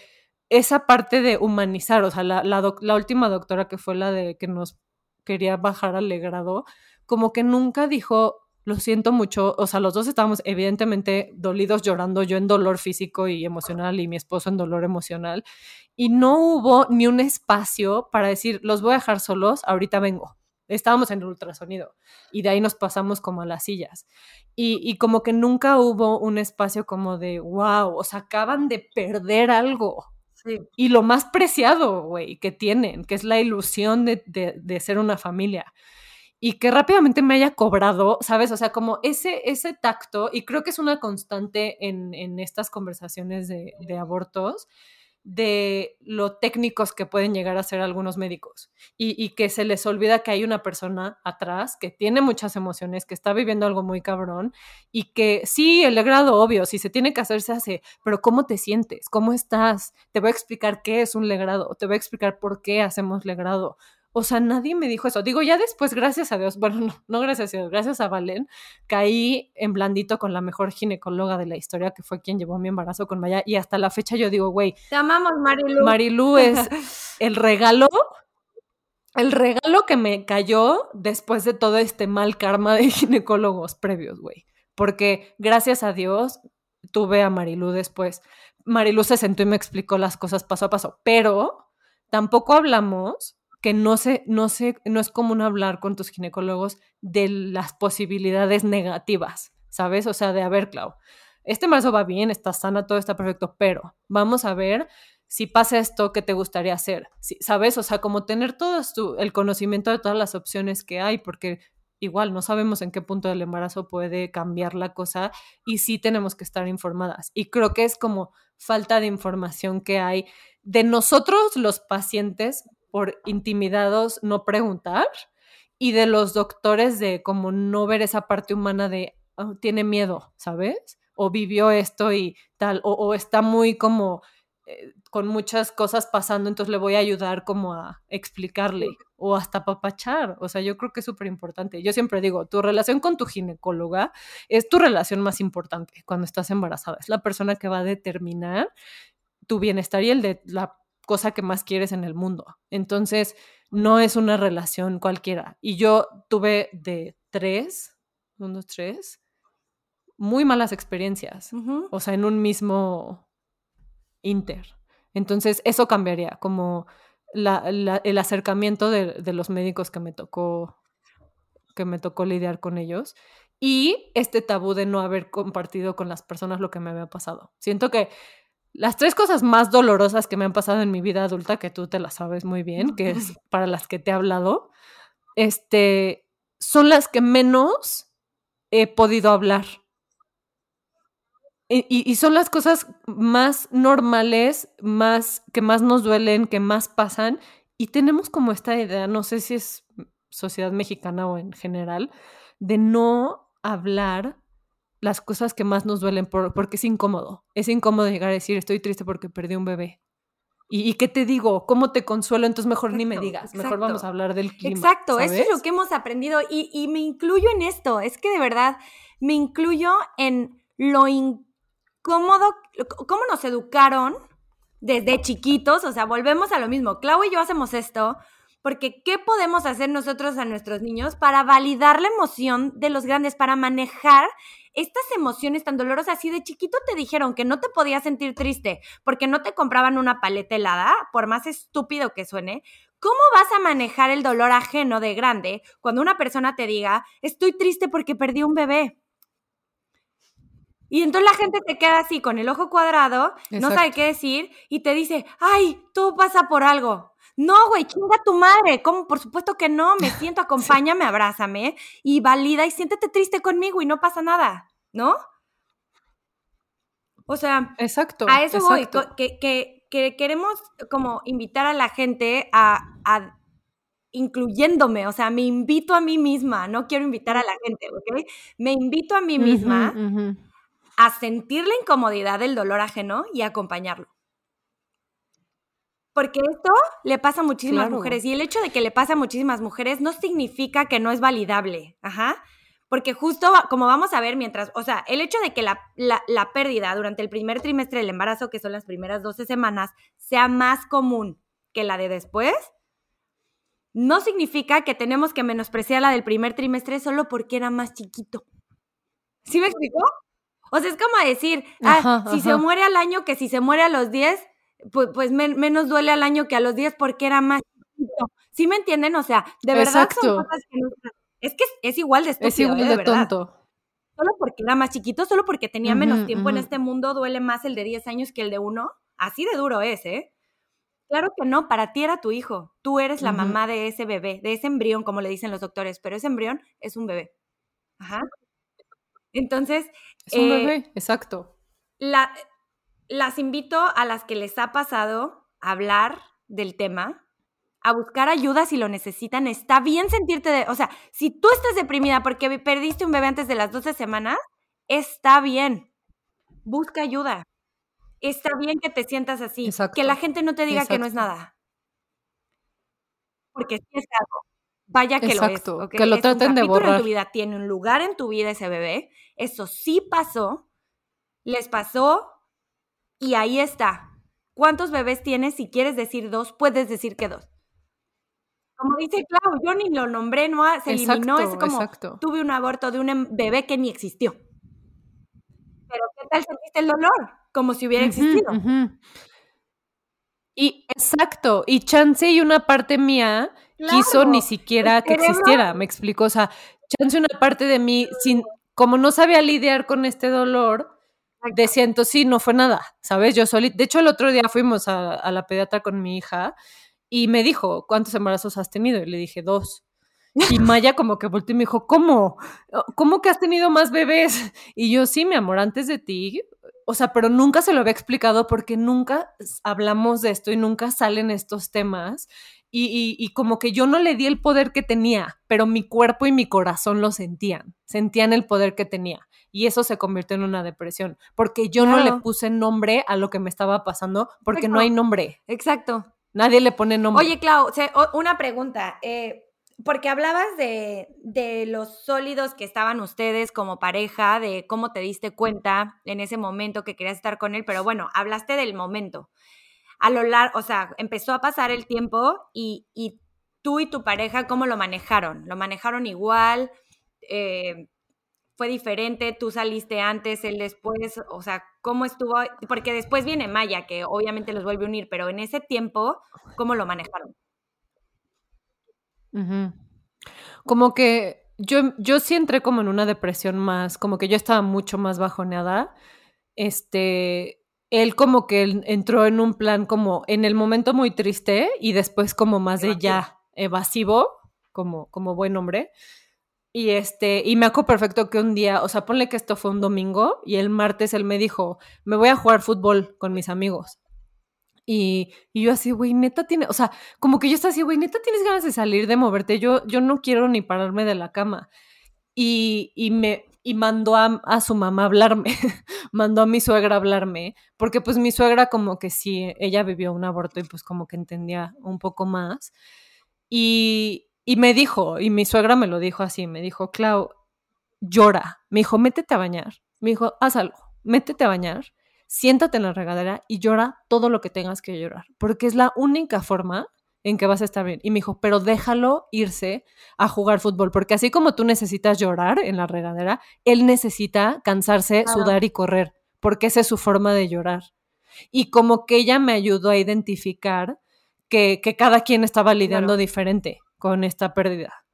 Speaker 2: esa parte de humanizar, o sea, la, la, última doctora que fue la de que nos quería bajar al grado, como que nunca dijo, lo siento mucho, o sea, los dos estábamos evidentemente dolidos, llorando, yo en dolor físico y emocional y mi esposo en dolor emocional, y no hubo ni un espacio para decir, los voy a dejar solos, ahorita vengo estábamos en el ultrasonido y de ahí nos pasamos como a las sillas. Y, como que nunca hubo un espacio como de, wow, o sea, acaban de perder algo. Y lo más preciado, güey, que tienen, que es la ilusión de, de, ser una familia. Y que rápidamente me haya cobrado, ¿sabes? O sea, como ese, ese tacto, y creo que es una constante en, en estas conversaciones de, de abortos, de lo técnicos que pueden llegar a ser algunos médicos y, que se les olvida que hay una persona atrás que tiene muchas emociones, que está viviendo algo muy cabrón y que sí, el legrado, obvio, si se tiene que hacer, se hace, pero ¿cómo te sientes? ¿Cómo estás? Te voy a explicar qué es un legrado, te voy a explicar por qué hacemos legrado, o sea, nadie me dijo eso. Digo, ya después, gracias a Dios, bueno, no, no gracias a Dios, gracias a Valen, caí en blandito con la mejor ginecóloga de la historia, que fue quien llevó mi embarazo con Maya. Y hasta la fecha yo digo, güey.
Speaker 1: Te amamos, Marilu.
Speaker 2: Marilu es el regalo, el regalo que me cayó después de todo este mal karma de ginecólogos previos, güey. Porque gracias a Dios tuve a Marilu después. Marilu se sentó y me explicó las cosas paso a paso, pero tampoco hablamos que no, se, no, se, no es común hablar con tus ginecólogos de las posibilidades negativas, ¿sabes? O sea, de, a ver, Clau, este embarazo va bien, está sana, todo está perfecto, pero vamos a ver si pasa esto, ¿qué te gustaría hacer? ¿Sabes? O sea, como tener todo el conocimiento de todas las opciones que hay, porque igual no sabemos en qué punto del embarazo puede cambiar la cosa y sí tenemos que estar informadas. Y creo que es como falta de información que hay de nosotros los pacientes por intimidados no preguntar y de los doctores de como no ver esa parte humana de oh, tiene miedo, ¿sabes? O vivió esto y tal, o está muy como eh, con muchas cosas pasando, entonces le voy a ayudar como a explicarle o hasta papachar. O sea, yo creo que es súper importante. Yo siempre digo, tu relación con tu ginecóloga es tu relación más importante cuando estás embarazada. Es la persona que va a determinar tu bienestar y el de la cosa que más quieres en el mundo. Entonces, no es una relación cualquiera. Y yo tuve de tres, unos tres, muy malas experiencias. O sea, en un mismo inter. Entonces, eso cambiaría, como el acercamiento de, los médicos que me tocó que me tocó lidiar con ellos y este tabú de no haber compartido con las personas lo que me había pasado. Siento que las tres cosas más dolorosas que me han pasado en mi vida adulta, que tú te las sabes muy bien, que es para las que te he hablado, este, son las que menos he podido hablar y, son las cosas más normales, más que más nos duelen, que más pasan. Y tenemos como esta idea, no sé si es sociedad mexicana o en general, de no hablar las cosas que más nos duelen porque es incómodo. Es incómodo llegar a decir, estoy triste porque perdí un bebé. ¿Y, qué te digo? ¿Cómo te consuelo? Entonces mejor ni me digas. Mejor vamos a hablar del clima.
Speaker 1: Exacto, eso es lo que hemos aprendido. Y, y, me incluyo en esto. Es que de verdad me incluyo en lo incómodo cómodo, cómo nos educaron desde chiquitos, o sea, volvemos a lo mismo. Clau y yo hacemos esto porque ¿qué podemos hacer nosotros a nuestros niños para validar la emoción de los grandes, para manejar estas emociones tan dolorosas? Si de chiquito te dijeron que no te podías sentir triste porque no te compraban una paleta helada, por más estúpido que suene, ¿cómo vas a manejar el dolor ajeno de grande cuando una persona te diga, estoy triste porque perdí un bebé? Y entonces la gente te queda así con el ojo cuadrado, no sabe qué decir y te dice, ay, todo pasa por algo. No, güey, chinga tu madre. ¿Cómo? Por supuesto que no. Me siento, acompáñame, abrázame y valida y siéntete triste conmigo y no pasa nada, ¿no? O sea,
Speaker 2: exacto,
Speaker 1: a eso voy, que, que, queremos como invitar a la gente a, a incluyéndome, o sea, me invito a mí misma, no quiero invitar a la gente, ¿ok? Me invito a mí misma a sentir la incomodidad del dolor ajeno y acompañarlo. Porque esto le pasa a muchísimas mujeres y el hecho de que le pase a muchísimas mujeres no significa que no es validable. Ajá. Porque justo como vamos a ver mientras, o sea, el hecho de que la, la, pérdida durante el primer trimestre del embarazo, que son las primeras 12 semanas, sea más común que la de después, no significa que tenemos que menospreciar la del primer trimestre solo porque era más chiquito. ¿Sí me explicó? O sea, es como decir, ah, si se muere al año que si se muere a los 10, pues, pues menos duele al año que a los 10 porque era más chiquito. ¿Sí me entienden? O sea, de verdad son cosas que no... Es que es, igual de estúpido, Es igual ¿eh? de, tonto. Solo porque era más chiquito, solo porque tenía menos tiempo en este mundo, duele más el de 10 años que el de uno. Así de duro es, ¿eh? Claro que no, para ti era tu hijo. Tú eres la mamá de ese bebé, de ese embrión, como le dicen los doctores, pero ese embrión es un bebé. Ajá. Entonces.
Speaker 2: Es un bebé, eh, exacto.
Speaker 1: La, las invito a las que les ha pasado hablar del tema, a buscar ayuda si lo necesitan. Está bien sentirte de. O sea, si tú estás deprimida porque perdiste un bebé antes de las 12 semanas, está bien. Busca ayuda. Está bien que te sientas así. Que la gente no te diga que no es nada. Porque sí es algo. Vaya que lo es.
Speaker 2: Que lo traten de borrar.
Speaker 1: en tu vida, tiene un lugar en tu vida ese bebé. Eso sí pasó. Les pasó. Y ahí está. ¿Cuántos bebés tienes? Si quieres decir dos, puedes decir que dos. Como dice Clau, yo ni lo nombré, no se eliminó. Es como tuve un aborto de un em, bebé que ni existió. Pero ¿qué tal sentiste el dolor? Como si hubiera existido.
Speaker 2: Y exacto, y chance y una parte mía quiso ni siquiera que existiera, me explicó, o sea, chance una parte de mí, sin, como no sabía lidiar con este dolor, decía, entonces sí, no fue nada, ¿sabes? Yo solita, de hecho el otro día fuimos a, la pediatra con mi hija y me dijo, ¿cuántos embarazos has tenido? Y le dije, dos. Y Maya como que volteó y me dijo, ¿cómo? ¿Cómo que has tenido más bebés? Y yo, sí, mi amor, antes de ti, o sea, pero nunca se lo había explicado porque nunca hablamos de esto y nunca salen estos temas. Y, y, como que yo no le di el poder que tenía, pero mi cuerpo y mi corazón lo sentían, sentían el poder que tenía. Y eso se convirtió en una depresión, porque yo no le puse nombre a lo que me estaba pasando, porque no hay nombre.
Speaker 1: Exacto.
Speaker 2: Nadie le pone nombre.
Speaker 1: Oye, Clau, una pregunta. Eh, porque hablabas de, de, los sólidos que estaban ustedes como pareja, de cómo te diste cuenta en ese momento que querías estar con él, pero bueno, hablaste del momento a lo largo, o sea, empezó a pasar el tiempo y, tú y tu pareja, ¿cómo lo manejaron? ¿Lo manejaron igual? Eh, ¿Fue diferente? ¿Tú saliste antes, él después? O sea, ¿cómo estuvo? Porque después viene Maya, que obviamente los vuelve a unir, pero en ese tiempo, ¿cómo lo manejaron?
Speaker 2: Como que yo, yo sí entré como en una depresión más, como que yo estaba mucho más bajoneada. Este, él como que entró en un plan como en el momento muy triste y después como más de ya evasivo, como, como buen hombre. Y este, y me acuerdo perfecto que un día, o sea, ponle que esto fue un domingo y el martes él me dijo, me voy a jugar fútbol con mis amigos. Y, y yo así, güey, neta tiene, o sea, como que yo estaba así, güey, neta tienes ganas de salir, de moverte, yo, yo no quiero ni pararme de la cama. Y, y me, y mandó a, su mamá a hablarme, mandó a mi suegra a hablarme, porque pues mi suegra como que sí, ella vivió un aborto y pues como que entendía un poco más. Y, y me dijo, y mi suegra me lo dijo así, me dijo, Clau, llora. Me dijo, métete a bañar. Me dijo, haz algo, métete a bañar, siéntate en la regadera y llora todo lo que tengas que llorar, porque es la única forma en que vas a estar bien. Y me dijo, pero déjalo irse a jugar fútbol, porque así como tú necesitas llorar en la regadera, él necesita cansarse, sudar y correr, porque esa es su forma de llorar. Y como que ella me ayudó a identificar que, cada quien estaba lidiando diferente con esta pérdida.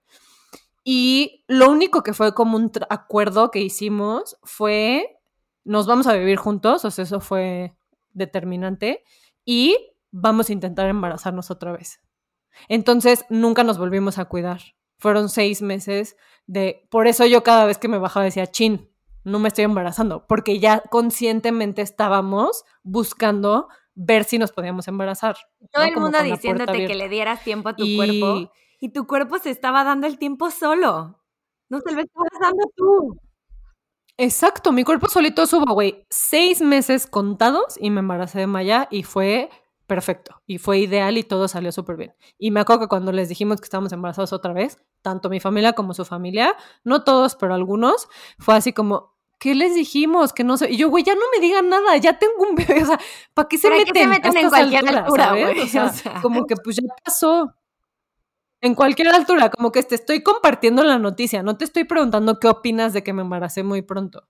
Speaker 2: Y lo único que fue como un acuerdo que hicimos fue, nos vamos a vivir juntos, o sea, eso fue determinante, y vamos a intentar embarazarnos otra vez. Entonces, nunca nos volvimos a cuidar. Fueron seis meses de... Por eso yo cada vez que me bajaba decía, chin, no me estoy embarazando, porque ya conscientemente estábamos buscando ver si nos podíamos embarazar.
Speaker 1: Todo el mundo diciéndote que le dieras tiempo a tu cuerpo y tu cuerpo se estaba dando el tiempo solo. No se lo estabas dando tú.
Speaker 2: Exacto, mi cuerpo solito subo, güey, seis meses contados y me embaracé de Maya y fue perfecto. Y fue ideal y todo salió súper bien. Y me acuerdo que cuando les dijimos que estábamos embarazados otra vez, tanto mi familia como su familia, no todos, pero algunos, fue así como, ¿qué les dijimos? Que no sé. Y yo, güey, ya no me digan nada, ya tengo un bebé. O sea, ¿para qué se meten, en cualquier altura, güey? O, sea, como que pues ya pasó. En cualquier altura, como que te estoy compartiendo la noticia, no te estoy preguntando qué opinas de que me embaracé muy pronto.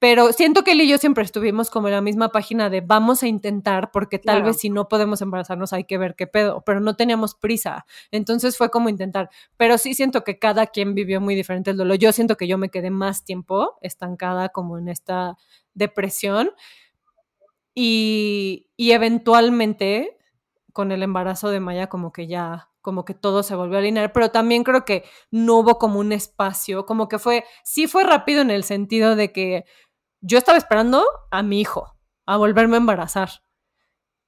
Speaker 2: Pero siento que él y yo siempre estuvimos como en la misma página de vamos a intentar, porque tal vez si no podemos embarazarnos hay que ver qué pedo, pero no teníamos prisa. Entonces fue como intentar. Pero sí siento que cada quien vivió muy diferente el dolor. Yo siento que yo me quedé más tiempo estancada como en esta depresión. Y, y eventualmente, con el embarazo de Maya, como que ya como que todo se volvió a alinear, pero también creo que no hubo como un espacio, como que fue, sí fue rápido en el sentido de que yo estaba esperando a mi hijo, a volverme a embarazar.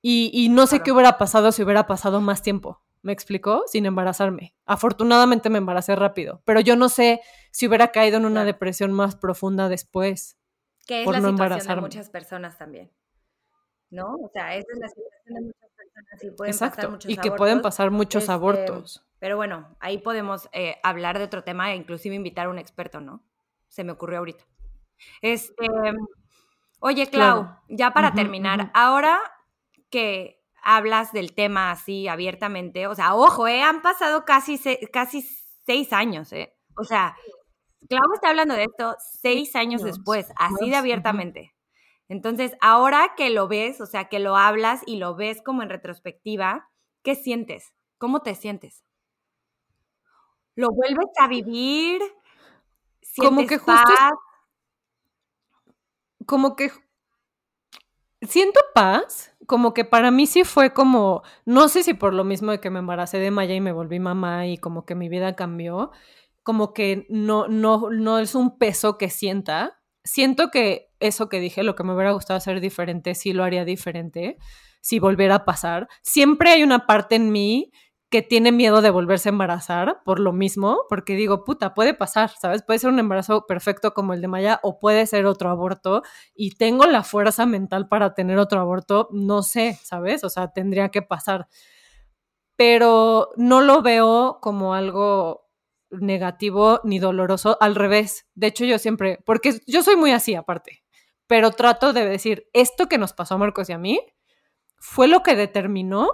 Speaker 2: Y, no sé qué hubiera pasado si hubiera pasado más tiempo, ¿me explicó? Sin embarazarme. Afortunadamente me embaracé rápido, pero yo no sé si hubiera caído en una depresión más profunda después.
Speaker 1: Que es por la no situación de muchas personas también. ¿No? O sea, esa es la situación de muchas personas y pueden
Speaker 2: Exacto.
Speaker 1: pasar muchos
Speaker 2: y que pueden pasar muchos este, abortos.
Speaker 1: Pero bueno, ahí podemos eh, hablar de otro tema e inclusive invitar a un experto, ¿no? Se me ocurrió ahorita. Este, oye, Clau, ya para terminar, ahora que hablas del tema así abiertamente, o sea, ojo, eh, han pasado casi, casi seis años, eh. O sea, Clau está hablando de esto seis años después, así de abiertamente. Entonces, ahora que lo ves, o sea, que lo hablas y lo ves como en retrospectiva, ¿qué sientes? ¿Cómo te sientes? ¿Lo vuelves a vivir?
Speaker 2: como que justo como que siento paz, como que para mí sí fue como, no sé si por lo mismo de que me embaracé de Maya y me volví mamá y como que mi vida cambió, como que no, no, no es un peso que sienta. Siento que eso que dije, lo que me hubiera gustado hacer diferente, sí lo haría diferente, si volviera a pasar. Siempre hay una parte en mí que tiene miedo de volverse a embarazar por lo mismo, porque digo, puta, puede pasar, ¿sabes? Puede ser un embarazo perfecto como el de Maya o puede ser otro aborto y tengo la fuerza mental para tener otro aborto, no sé, ¿sabes? O sea, tendría que pasar. Pero no lo veo como algo negativo ni doloroso, al revés. De hecho, yo siempre, porque yo soy muy así aparte, pero trato de decir, esto que nos pasó a Marcos y a mí fue lo que determinó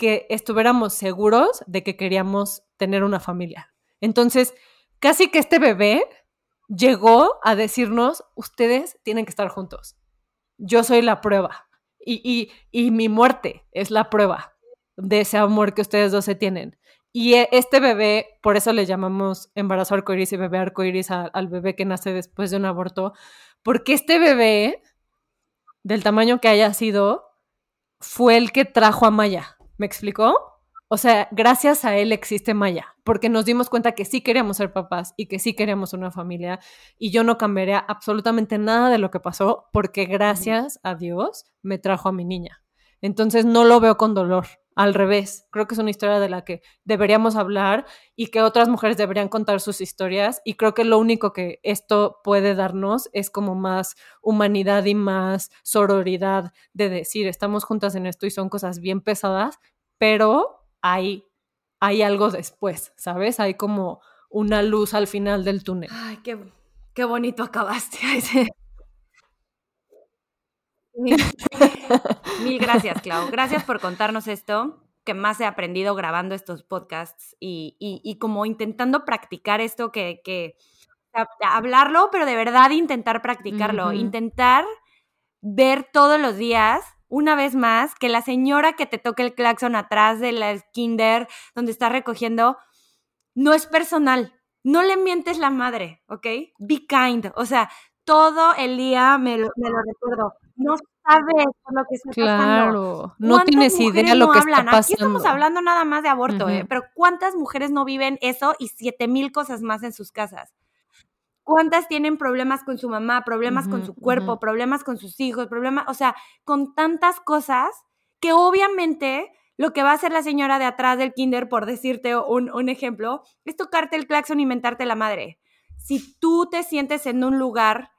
Speaker 2: que estuviéramos seguros de que queríamos tener una familia. Entonces, casi que este bebé llegó a decirnos, ustedes tienen que estar juntos. Yo soy la prueba. Y, mi muerte es la prueba de ese amor que ustedes dos se tienen. Y e, este bebé, por eso le llamamos embarazo arcoíris y bebé arcoíris al bebé que nace después de un aborto, porque este bebé, del tamaño que haya sido, fue el que trajo a Maya. ¿Me explicó? O sea, gracias a él existe Maya, porque nos dimos cuenta que sí queríamos ser papás y que sí queríamos una familia y yo no cambiaría absolutamente nada de lo que pasó porque gracias a Dios me trajo a mi niña. Entonces no lo veo con dolor, al revés, creo que es una historia de la que deberíamos hablar y que otras mujeres deberían contar sus historias y creo que lo único que esto puede darnos es como más humanidad y más sororidad de decir, estamos juntas en esto y son cosas bien pesadas, pero hay, hay algo después, ¿sabes? Hay como una luz al final del túnel.
Speaker 1: Ay, qué, qué bonito acabaste. Mil gracias, Clau. Gracias por contarnos esto, que más he aprendido grabando estos podcasts y, y, como intentando practicar esto que, que, hablarlo, pero de verdad intentar practicarlo, intentar ver todos los días una vez más, que la señora que te toque el claxon atrás del kinder donde está recogiendo, no es personal. No le mientes la madre, ¿ok? Be kind. O sea, todo el día me lo, recuerdo. No sabes lo que está
Speaker 2: claro, no tienes idea lo que está pasando. Aquí
Speaker 1: estamos hablando nada más de aborto, ¿eh? Pero ¿cuántas mujeres no viven eso y siete mil cosas más en sus casas? ¿Cuántas tienen problemas con su mamá, problemas con su cuerpo, problemas con sus hijos, problemas, o sea, con tantas cosas que obviamente lo que va a hacer la señora de atrás del kinder, por decirte un, un ejemplo, es tocarte el claxon y mentarte la madre. Si tú te sientes en un lugar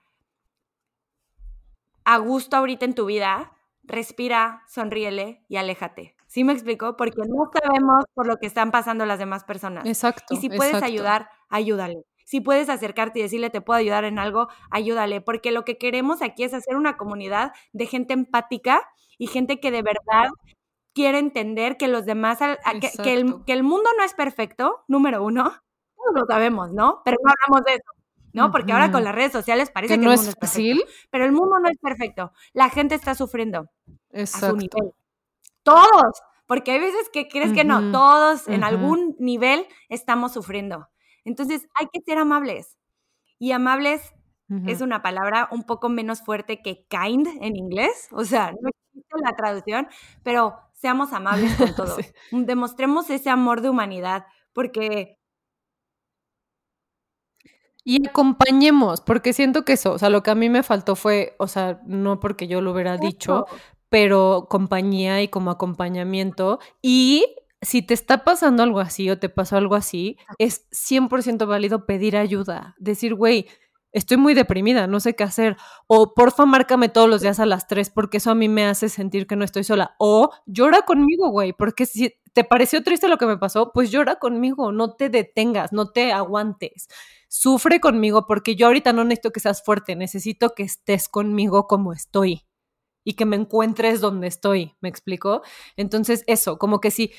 Speaker 1: a gusto ahorita en tu vida, respira, sonríele y aléjate. ¿Sí me explico? Porque no sabemos por lo que están pasando las demás personas.
Speaker 2: Exacto.
Speaker 1: Y si puedes ayudar, ayúdale. Si puedes acercarte y decirle, te puedo ayudar en algo, ayúdale, porque lo que queremos aquí es hacer una comunidad de gente empática y gente que de verdad quiere entender que los demás, que, el, mundo no es perfecto, número uno, todos lo sabemos, ¿no? Pero no hablamos de eso. ¿No? Porque ahora con las redes sociales parece que, no el mundo es, fácil. Pero el mundo no es perfecto. La gente está sufriendo Exacto. a su nivel. Todos, porque hay veces que crees que no, todos en algún nivel estamos sufriendo. Entonces hay que ser amables. Y amables es una palabra un poco menos fuerte que kind en inglés. O sea, no existe la traducción, pero seamos amables con todos. Demostremos ese amor de humanidad, porque
Speaker 2: y acompañemos, porque siento que eso, o sea, lo que a mí me faltó fue, o sea, no porque yo lo hubiera dicho, pero compañía y como acompañamiento y si te está pasando algo así o te pasó algo así, es 100% válido pedir ayuda. Decir, güey, estoy muy deprimida, no sé qué hacer. O porfa, márcame todos los días a las 3 porque eso a mí me hace sentir que no estoy sola. O llora conmigo, güey, porque si te pareció triste lo que me pasó, pues llora conmigo, no te detengas, no te aguantes. Sufre conmigo porque yo ahorita no necesito que seas fuerte, necesito que estés conmigo como estoy y que me encuentres donde estoy, ¿me explico? Entonces, eso, como que si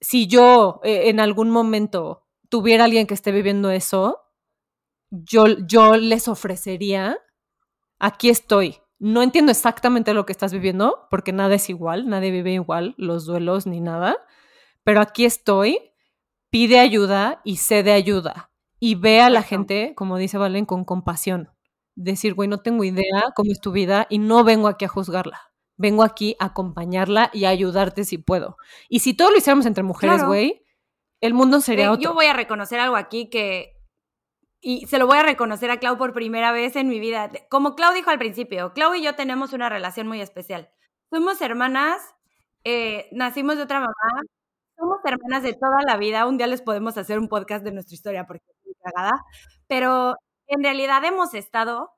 Speaker 2: si yo eh, en algún momento tuviera alguien que esté viviendo eso, yo, yo les ofrecería, aquí estoy. No entiendo exactamente lo que estás viviendo, porque nada es igual, nadie vive igual, los duelos ni nada, pero aquí estoy, pide ayuda y cede ayuda. Y ve a la gente, como dice Valen, con compasión. decir, güey, no tengo idea cómo es tu vida y no vengo aquí a juzgarla. Vengo aquí a acompañarla y a ayudarte si puedo. Y si todo lo hiciéramos entre mujeres, güey, el mundo sería otro.
Speaker 1: Yo voy a reconocer algo aquí que y se lo voy a reconocer a Clau por primera vez en mi vida. Como Clau dijo al principio, Clau y yo tenemos una relación muy especial. Somos hermanas, eh, nacimos de otra mamá, somos hermanas de toda la vida. Un día les podemos hacer un podcast de nuestra historia porque Pero en realidad hemos estado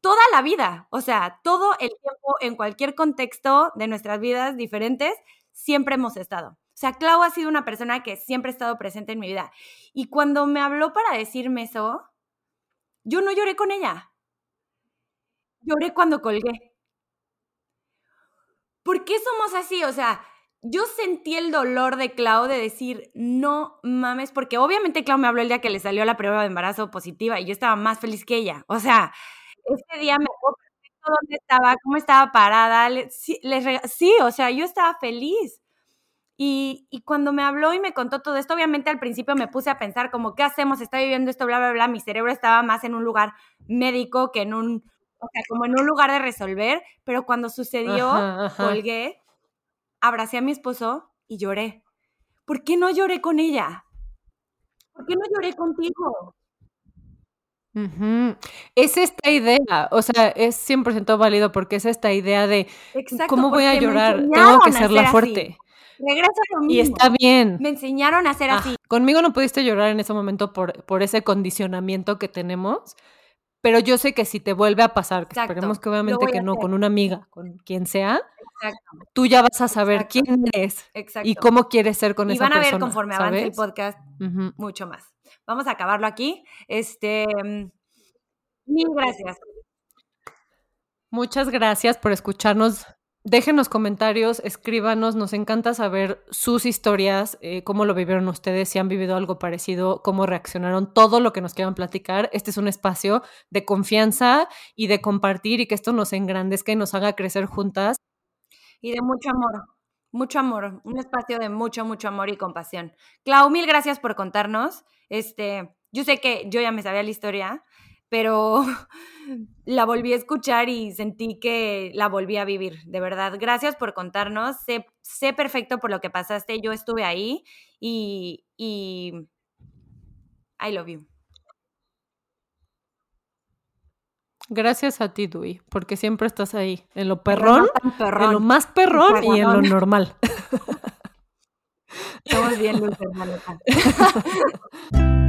Speaker 1: toda la vida, o sea, todo el tiempo, en cualquier contexto de nuestras vidas diferentes, siempre hemos estado. O sea, Clau ha sido una persona que siempre ha estado presente en mi vida. Y cuando me habló para decirme eso, yo no lloré con ella. Lloré cuando colgué. ¿Por qué somos así? O sea, yo sentí el dolor de Clau de decir, no mames, porque obviamente Clau me habló el día que le salió la prueba de embarazo positiva y yo estaba más feliz que ella. O sea, ese día me acuerdo perfecto dónde estaba, cómo estaba parada. sí, sí, o sea, yo estaba feliz. Y, cuando me habló y me contó todo esto, obviamente al principio me puse a pensar como, ¿qué hacemos? Está viviendo esto, bla, bla, bla. Mi cerebro estaba más en un lugar médico que en un, o sea, como en un lugar de resolver. Pero cuando sucedió, colgué, abracé a mi esposo y lloré. ¿Por qué no lloré con ella? ¿Por qué no lloré contigo?
Speaker 2: Es esta idea, o sea, es 100% válido porque es esta idea de, ¿cómo voy a llorar? Tengo que ser la fuerte.
Speaker 1: Regresa lo
Speaker 2: Y está bien.
Speaker 1: Me enseñaron a ser así.
Speaker 2: Conmigo no pudiste llorar en ese momento por, por ese condicionamiento que tenemos, pero yo sé que si te vuelve a pasar, que esperemos que obviamente que no, con una amiga, con quien sea, tú ya vas a saber quién eres y cómo quieres ser con esa persona. Y van a ver
Speaker 1: conforme avance el podcast mucho más. Vamos a acabarlo aquí. Este, mil gracias.
Speaker 2: Muchas gracias por escucharnos Déjenos comentarios, escríbanos, nos encanta saber sus historias, eh, cómo lo vivieron ustedes, si han vivido algo parecido, cómo reaccionaron, todo lo que nos quieran platicar. Este es un espacio de confianza y de compartir y que esto nos engrandezca y nos haga crecer juntas.
Speaker 1: Y de mucho amor, mucho amor, un espacio de mucho, mucho amor y compasión. Clau, mil gracias por contarnos. Este, yo sé que yo ya me sabía la historia, pero la volví a escuchar y sentí que la volví a vivir, de verdad. Gracias por contarnos, sé, sé perfecto por lo que pasaste, yo estuve ahí y, y I love you.
Speaker 2: Gracias a ti, Dui, porque siempre estás ahí, en lo perrón, en lo más perrón y en lo normal.
Speaker 1: Estamos bien, Luz.